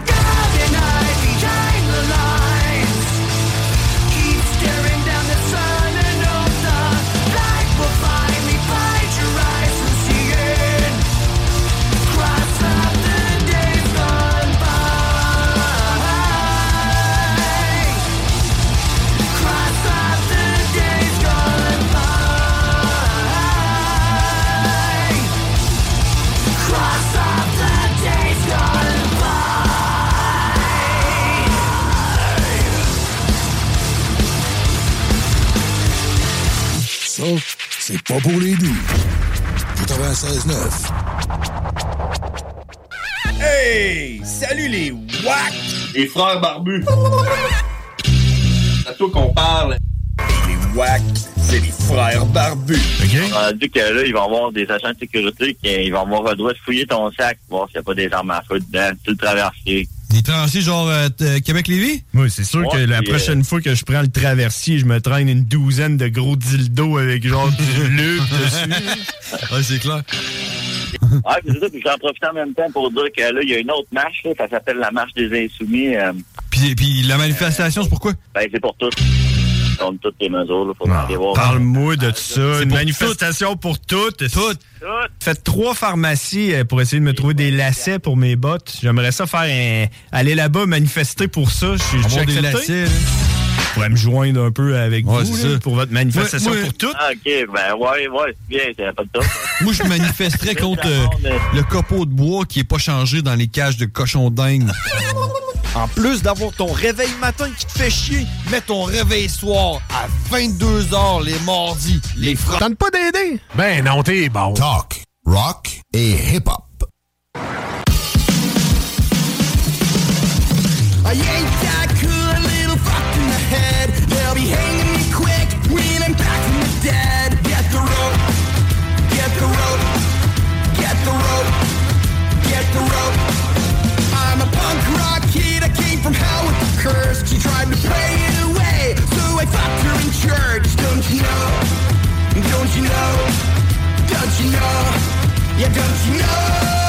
pas pour les doux. 96.9. Hey! Salut les WAC! Les frères barbus! C'est à toi qu'on parle. Les WAC, c'est les frères barbus. On a dit que là, ils vont avoir des agents de sécurité qui ils vont avoir le droit de fouiller ton sac, voir s'il n'y a pas des armes à feu dedans, tu le traversier. Des traversiers genre euh, t- Québec-Lévis? Oui, c'est sûr que la prochaine fois que je prends le traversier, je me traîne une douzaine de gros dildos avec genre du bleu dessus. Ouais, c'est clair. Ah, c'est ça, puis j'en profite en même temps pour dire que là, il y a une autre marche, là, ça s'appelle la marche des insoumis. euh, Puis, puis la manifestation, c'est pourquoi? ben, c'est pour tous. Toutes les mesures, voir. Parle-moi de ça. Une manifestation pour toutes. Toutes. Faites trois pharmacies euh, pour essayer de me trouver des lacets pour mes bottes. J'aimerais ça faire un... aller là-bas manifester pour ça. Je suis des lacets, pourrais me joindre un peu avec Ouais, vous là, pour votre manifestation pour toutes. Ah, OK, ben, ouais, ouais, c'est bien, c'est pas de top. Moi, je manifesterais contre euh, le copeau de bois qui est pas changé dans les cages de cochons dingues. En plus d'avoir ton réveil matin qui te fait chier, mets ton réveil soir à 22h les mardis. Les francs. Tente pas d'aider? Ben non, t'es bon. Talk, rock et hip-hop. Tried to pray it away, so I fucked her in church. Don't you know? Don't you know? Don't you know? Yeah, don't you know?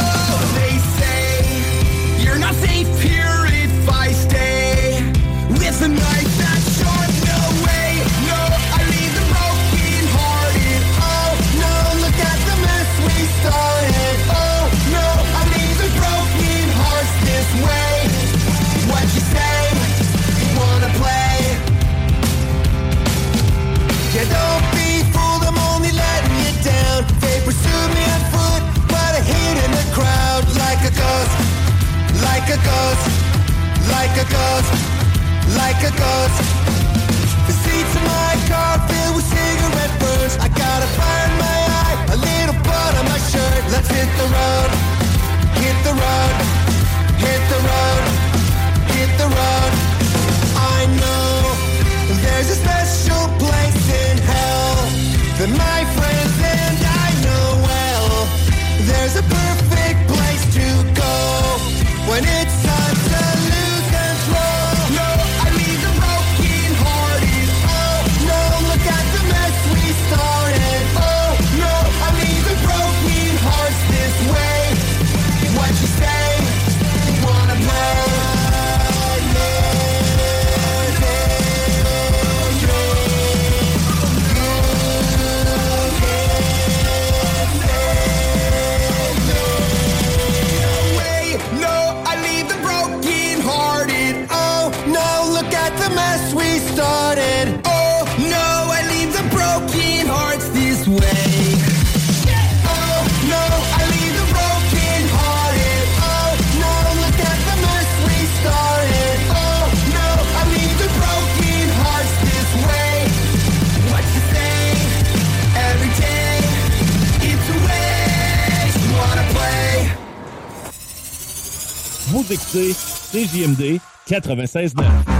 CJMD 96.9.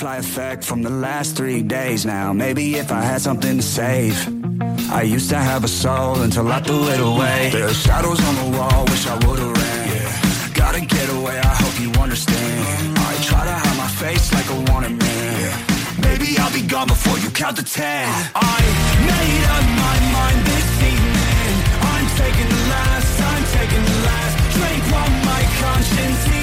Butterfly effect from the last three days now. Maybe if I had something to save. I used to have a soul until I threw it away. There are shadows on the wall, wish I would've ran. Yeah. Gotta get away, I hope you understand. I try to hide my face like a wanted man. Maybe I'll be gone before you count to ten. I made up my mind this evening. I'm taking the last, I'm taking the last drink while my conscience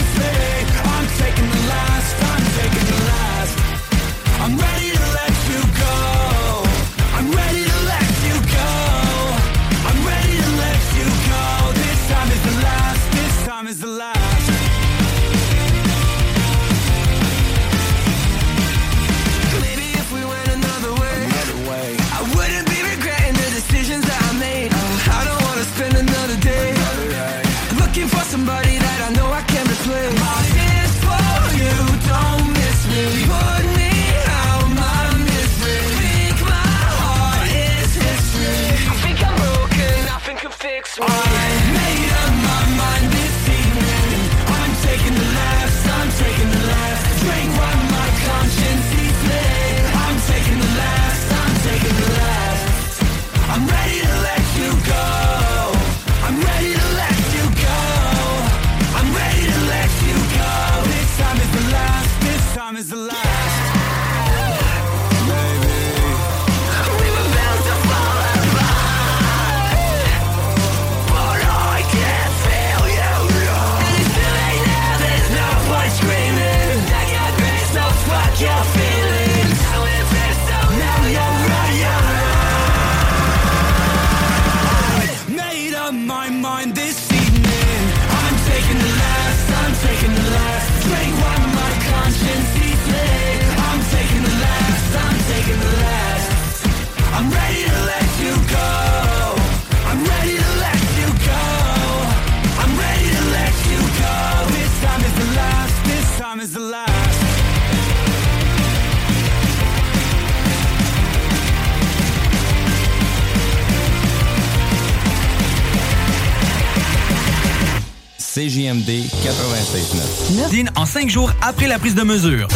cinq jours après la prise de mesure.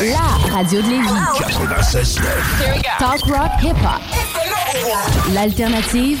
La radio de Lévis. Talk rock hip-hop. L'alternative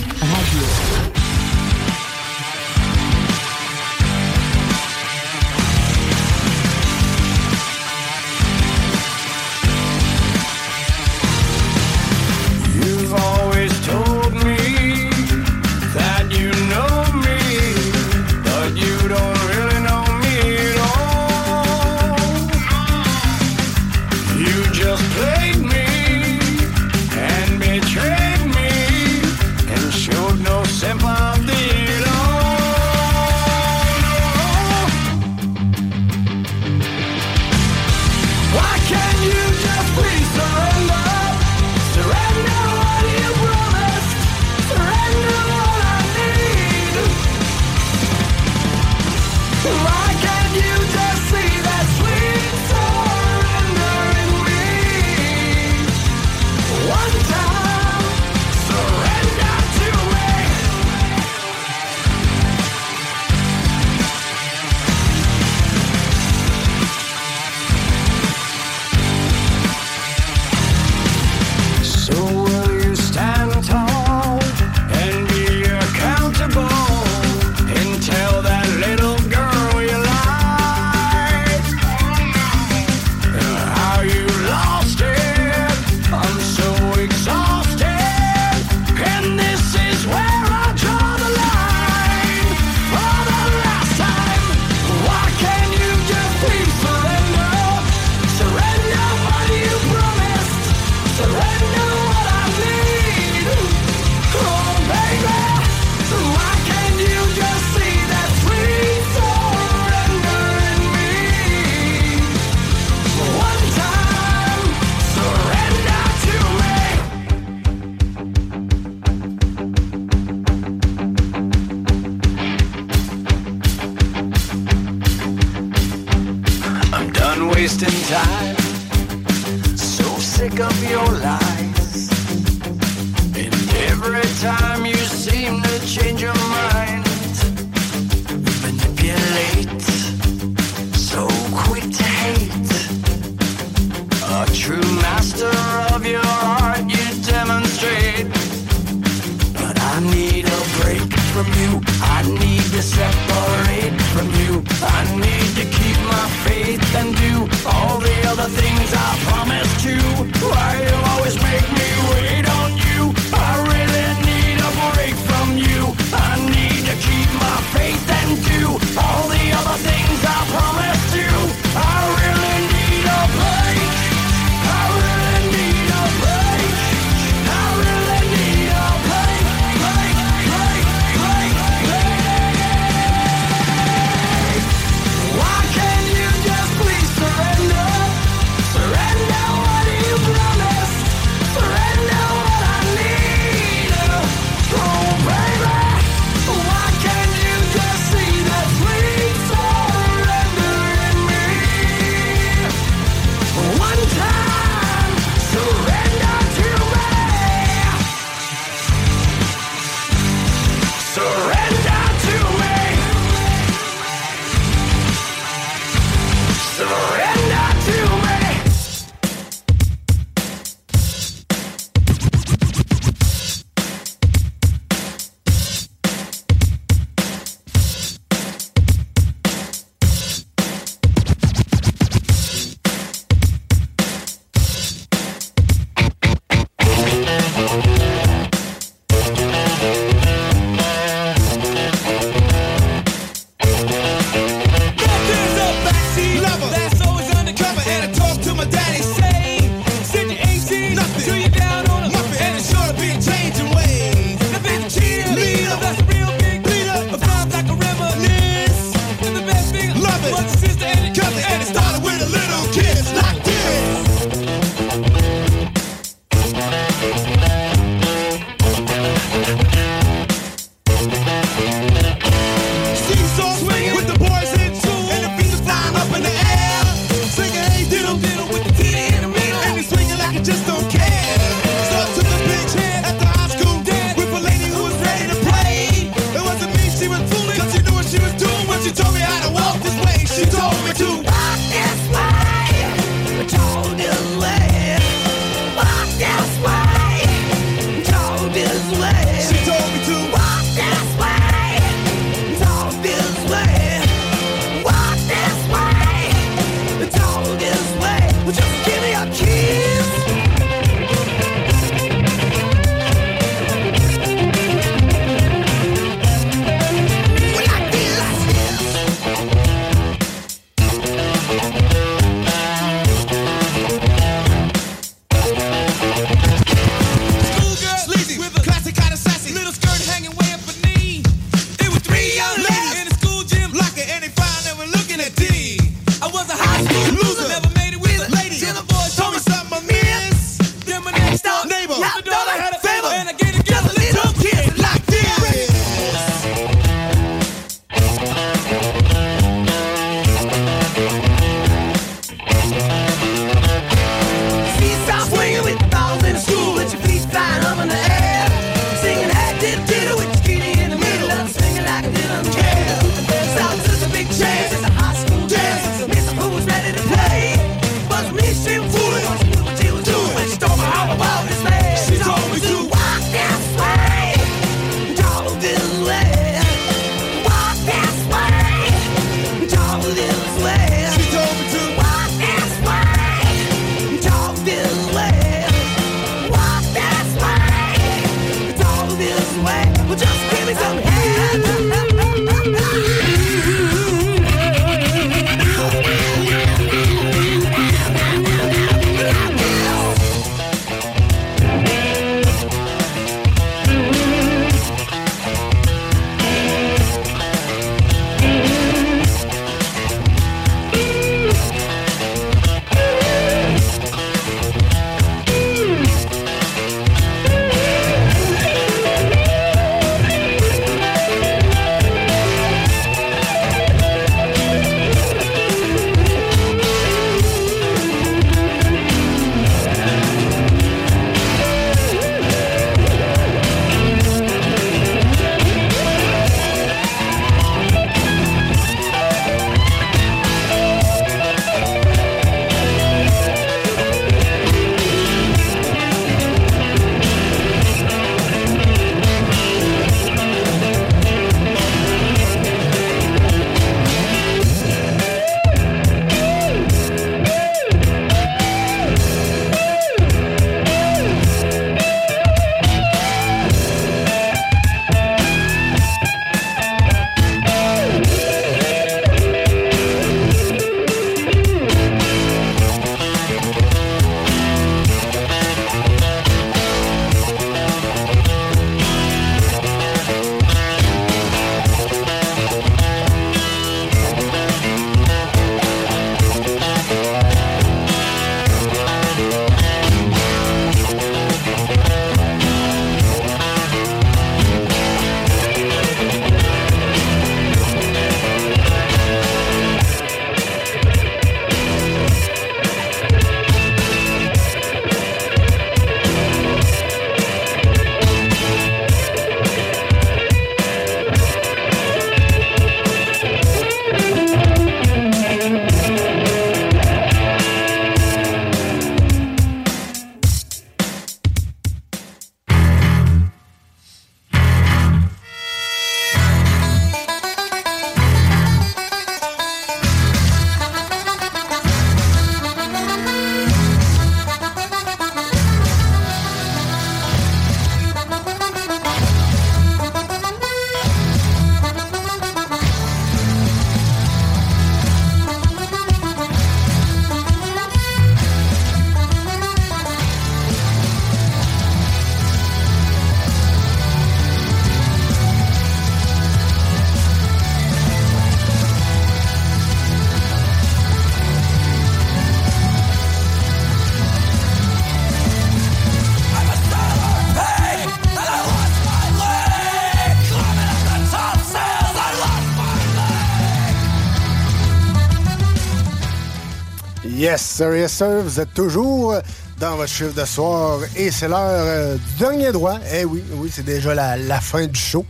Yes, sir, yes, sir. Vous êtes toujours dans votre chiffre de soir et c'est l'heure euh, du dernier droit. Eh oui, oui, c'est déjà la, la fin du show.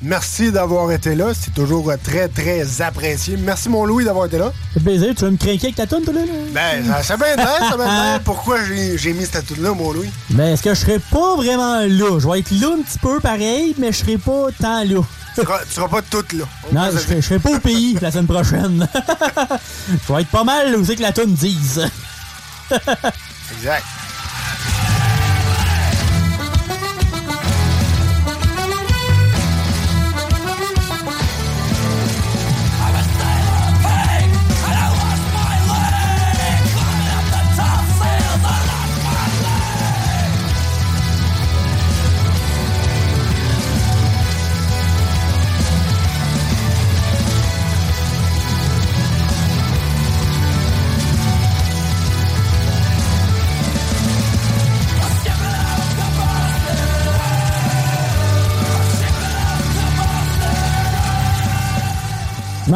Merci d'avoir été là. C'est toujours euh, très, très apprécié. Merci, mon Louis, d'avoir été là. Fait plaisir. Tu vas me craquer avec ta toune, toi, là? Ben, ça ça bien ça bien. Pourquoi j'ai mis cette tune là mon Louis? Mais est-ce que je serai pas vraiment là? Je vais être là un petit peu pareil, mais je serai pas tant là. Tu seras, tu seras pas toute là. Non, je serai, je serai pas au pays la semaine prochaine. vais être pas mal où que la toune dise. Exact.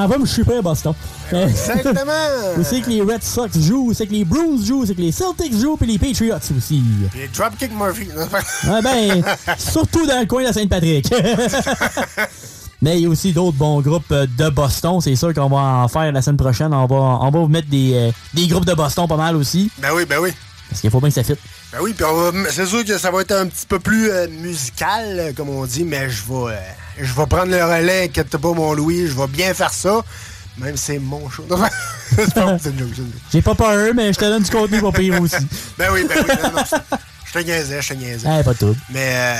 M'en vais me chuper à Boston. Exactement. Où c'est que les Red Sox jouent, où c'est que les Bruins jouent, où c'est que les Celtics jouent, puis les Patriots aussi. Et Dropkick Murphy. Ouais, ben, surtout dans le coin de la Sainte-Patrick. Mais il y a aussi d'autres bons groupes euh, de Boston. C'est sûr qu'on va en faire la semaine prochaine. On va, on va vous mettre des, euh, des groupes de Boston pas mal aussi. Ben oui, ben oui. Parce qu'il faut bien que ça fitte. Ben oui, puis on va- c'est sûr que ça va être un petit peu plus euh, musical, comme on dit, mais je vais, euh, je vais prendre le relais, inquiète pas, mon Louis, je vais bien faire ça, même si c'est mon show. J'ai pas peur, mais je te donne du contenu pour pire aussi. Ben oui, ben oui, non, non, je- te niaisais, je te niaisais. Eh, pas tout. Mais euh,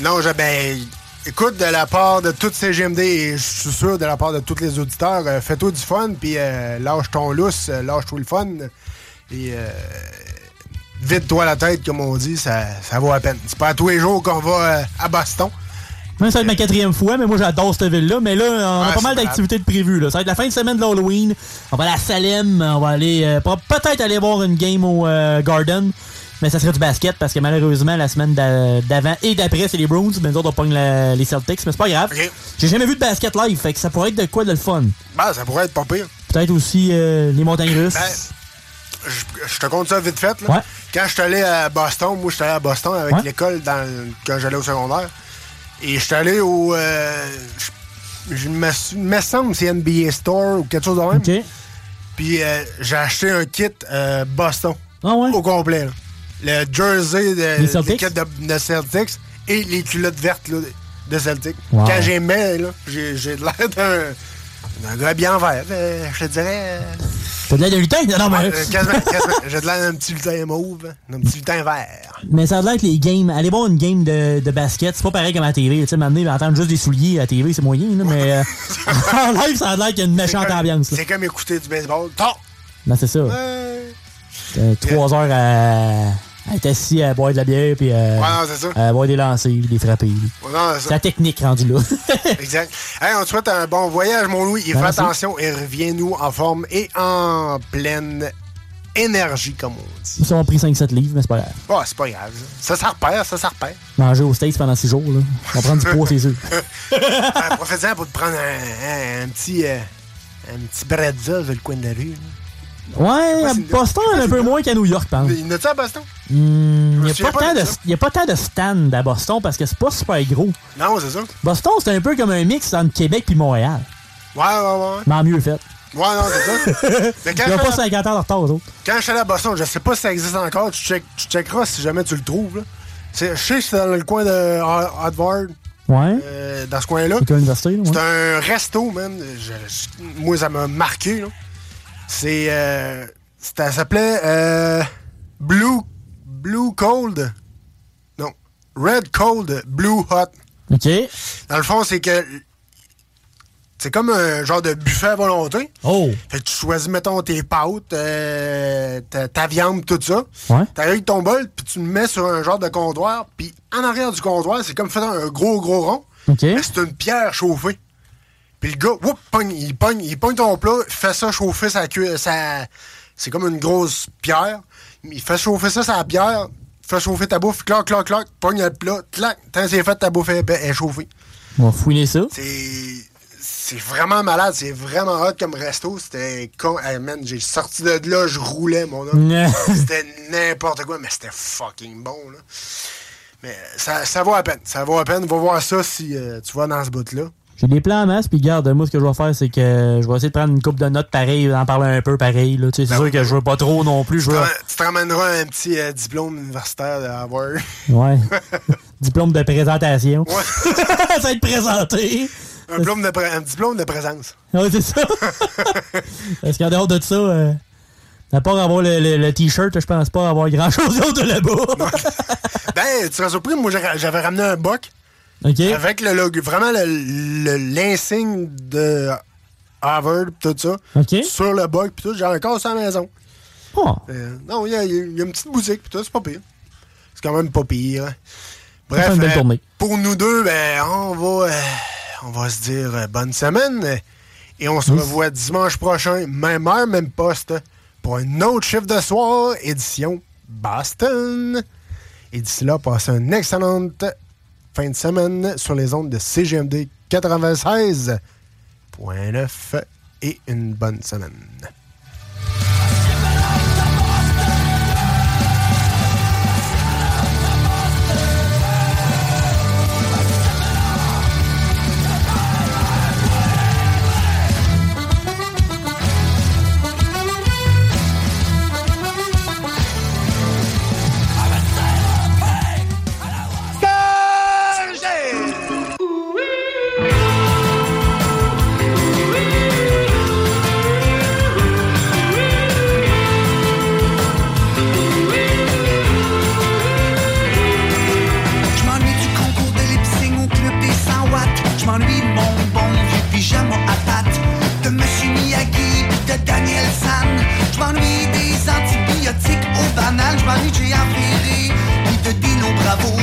non, je, ben, écoute, de la part de toutes ces GMD, et je suis sûr de la part de tous les auditeurs, euh, fais-toi du fun, puis euh, lâche ton lousse, euh, lâche-toi le fun. Et euh, vide-toi la tête, comme on dit, ça, ça vaut la peine. C'est pas à tous les jours qu'on va à Boston. Moi, ça va être ma quatrième fois, mais moi, j'adore cette ville-là. Mais là, on a Ouais, pas mal d'activités de prévues. là. Ça va être la fin de semaine de l'Halloween. On va aller à Salem. On va aller euh, peut-être aller voir une game au euh, Garden. Mais ça serait du basket parce que malheureusement, la semaine d'a- d'avant et d'après, c'est les Bruins. Mais nous autres, on pogne les Celtics. Mais c'est pas grave. J'ai jamais vu de basket live. Fait que ça pourrait être de quoi de le fun. Ben, ça pourrait être pas pire. Peut-être aussi euh, les montagnes russes. Ben, je, je te compte ça vite fait. Là. Ouais. Quand je suis allé à Boston, moi, je suis allé à Boston avec Ouais. l'école quand j'allais au secondaire. Et je suis allé au. euh, je, me, me semble que c'est NBA Store ou quelque chose de même. Puis euh, j'ai acheté un kit euh, Boston. Ah Au complet. là. Le jersey de, Les l'équipe de, de Celtics et les culottes vertes là, de Celtics. Wow. Quand j'ai mis, j'ai l'air d'un. d'un gars bien vert. euh, je te dirais. T'as de l'air de lutin? Non, mais... Euh, quasiment, quasiment. J'ai de l'air d'un petit lutin mauve, d'un petit lutin vert. Mais ça a l'air que les games, aller voir une game de, de basket, c'est pas pareil comme à la TV. Tu sais, maintenant, entendre juste des souliers à la TV, c'est moyen, là, mais euh, en live, ça a l'air qu'il y a une méchante ambiance. C'est comme écouter du baseball. Tant! Non, c'est ça. Euh, trois heures à, à être assis à boire de la bière, puis euh, Ouais, non, c'est ça. à boire des lancers, puis des frappés. Ouais, c'est la technique rendue là. Exact. Hey, on te souhaite un bon voyage, mon Louis. Et fais Merci. attention et reviens-nous en forme et en pleine énergie, comme on dit. Ça m'a pris 5-7 livres, mais c'est pas grave. Bon, c'est pas grave. Ça, ça repère, ça, ça repère. Manger au States pendant 6 jours, là. On va prendre du poids, c'est sûr. Profite-en pour te prendre un, un- un petit, euh, un petit bretzel sur le coin de la rue. là. Ouais, à Boston, un peu moins qu'à New York, par exemple. Il y en a-tu à Boston? Il n'y me a, pas tant de a stands à Boston parce que c'est pas super gros. Non, c'est ça. Boston, c'est un peu comme un mix entre Québec puis Montréal. Ouais, ouais, ouais. Mais en mieux fait. Ouais, non, c'est ça. Mais quand Ils ont je pas suis allé- 50 ans de retard, eux autres. Quand je suis allé à Boston, je sais pas si ça existe encore. Tu, check, tu checkeras si jamais tu le trouves. là. Je sais que c'est dans le coin de Harvard, Ouais. euh, dans ce coin-là. C'est ouais. Un resto, man. Je- je- moi, ça m'a marqué. là. C'est. Euh, ça s'appelait euh, Blue, Blue Cold. Non. Red Cold, Blue Hot. OK. Dans le fond, c'est que. C'est comme un genre de buffet à volonté. Oh. Fait que tu choisis, mettons, tes pâtes, euh, ta, ta viande, tout ça. Ouais. T'arrives ton bol, puis tu le mets sur un genre de comptoir. Puis en arrière du comptoir, c'est comme faire un gros, gros rond. OK. C'est une pierre chauffée. Puis le gars, whoop, pogne, il, pogne, il pogne ton plat, il fait ça chauffer sa cuisse. sa- C'est comme une grosse pierre. Il fait chauffer ça, sa pierre. Il fait chauffer ta bouffe, clac, clac, clac, pogne le plat, clac. Tant que c'est fait, ta bouffe est, est chauffée. On va fouiner ça. C'est. C'est vraiment malade, c'est vraiment hot comme resto. C'était con. Hey, man, j'ai sorti de là, je roulais, mon homme. c'était n'importe quoi, mais c'était fucking bon, là. Mais ça, ça vaut la peine. Ça vaut la peine. Va voir ça si euh, tu vas dans ce bout-là. J'ai des plans en masse, puis garde, moi, ce que je vais faire, c'est que je vais essayer de prendre une coupe de notes pareil, d'en parler un peu pareil. là. Tu sais, C'est Ben sûr oui, que je veux pas trop non plus. Je veux... Tu te ramèneras un petit euh, diplôme universitaire à avoir. Ouais. Diplôme de présentation. ça va être présenté. Un, diplôme de un diplôme de présence. Ouais, c'est ça. Parce qu'en dehors de ça, euh, à part avoir le, le- le t-shirt, je pense pas avoir grand chose d'autre là-bas. Ben, tu seras surpris, moi j'avais j'avais ramené un boc. Avec le logo, vraiment l'insigne de Harvard, tout ça. Sur le boc, puis tout, j'ai encore ça à la maison. Oh. Euh, non, il y, a- il y a une petite boutique, puis tout, c'est pas pire. C'est quand même pas pire. hein. Bref, une belle euh, pour nous deux, ben, on va, euh, on va se dire bonne semaine. Et on se revoit dimanche prochain, même heure, même poste, pour un autre chiffre de soir, édition Boston. Et d'ici là, passez une excellente fin de semaine sur les ondes de CGMD 96.9 et une bonne semaine. M'ennuie mon bon vieux pyjama à pattes. De Monsieur Miyagi de Daniel San. Je m'ennuie des antibiotiques au banal. Je m'ennuie de J.A. Pis de Dino Bravo.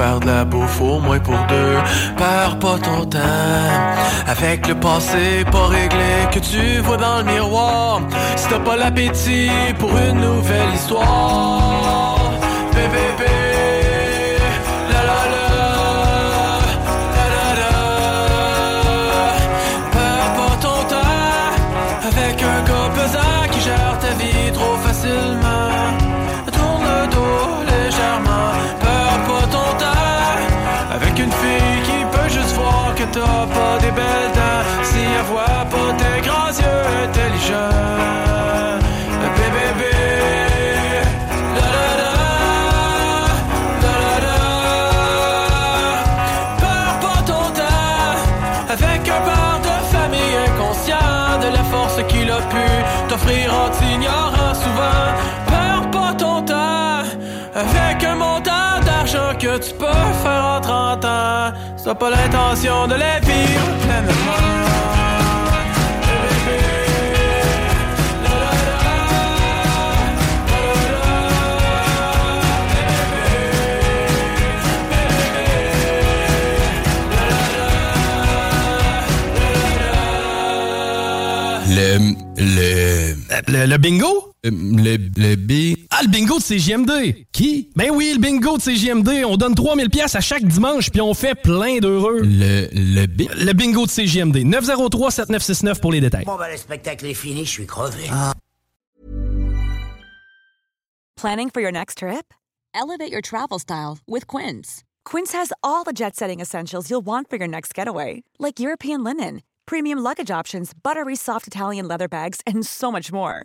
Faire de la bouffe au moins pour deux. Perds pas ton temps avec le passé pas réglé que tu vois dans le miroir. Si t'as pas l'appétit pour une nouvelle histoire, t'as pas l'intention de les vivre pleinement. Le. Le. Le, le bingo? Le, le B. Ah, le bingo de CGMD. Qui? Ben oui, le bingo de CGMD. On donne 3000 pièces à chaque dimanche, puis on fait plein d'heureux. Le. Le B. Le bingo de CGMD. 903-7969 pour les détails. Bon, ben, le spectacle est fini, je suis crevé. Planning for your next trip? Elevate your travel style with Quince. Quince has all the jet setting essentials you'll want for your next getaway, like European linen, premium luggage options, buttery soft Italian leather bags, and so much more.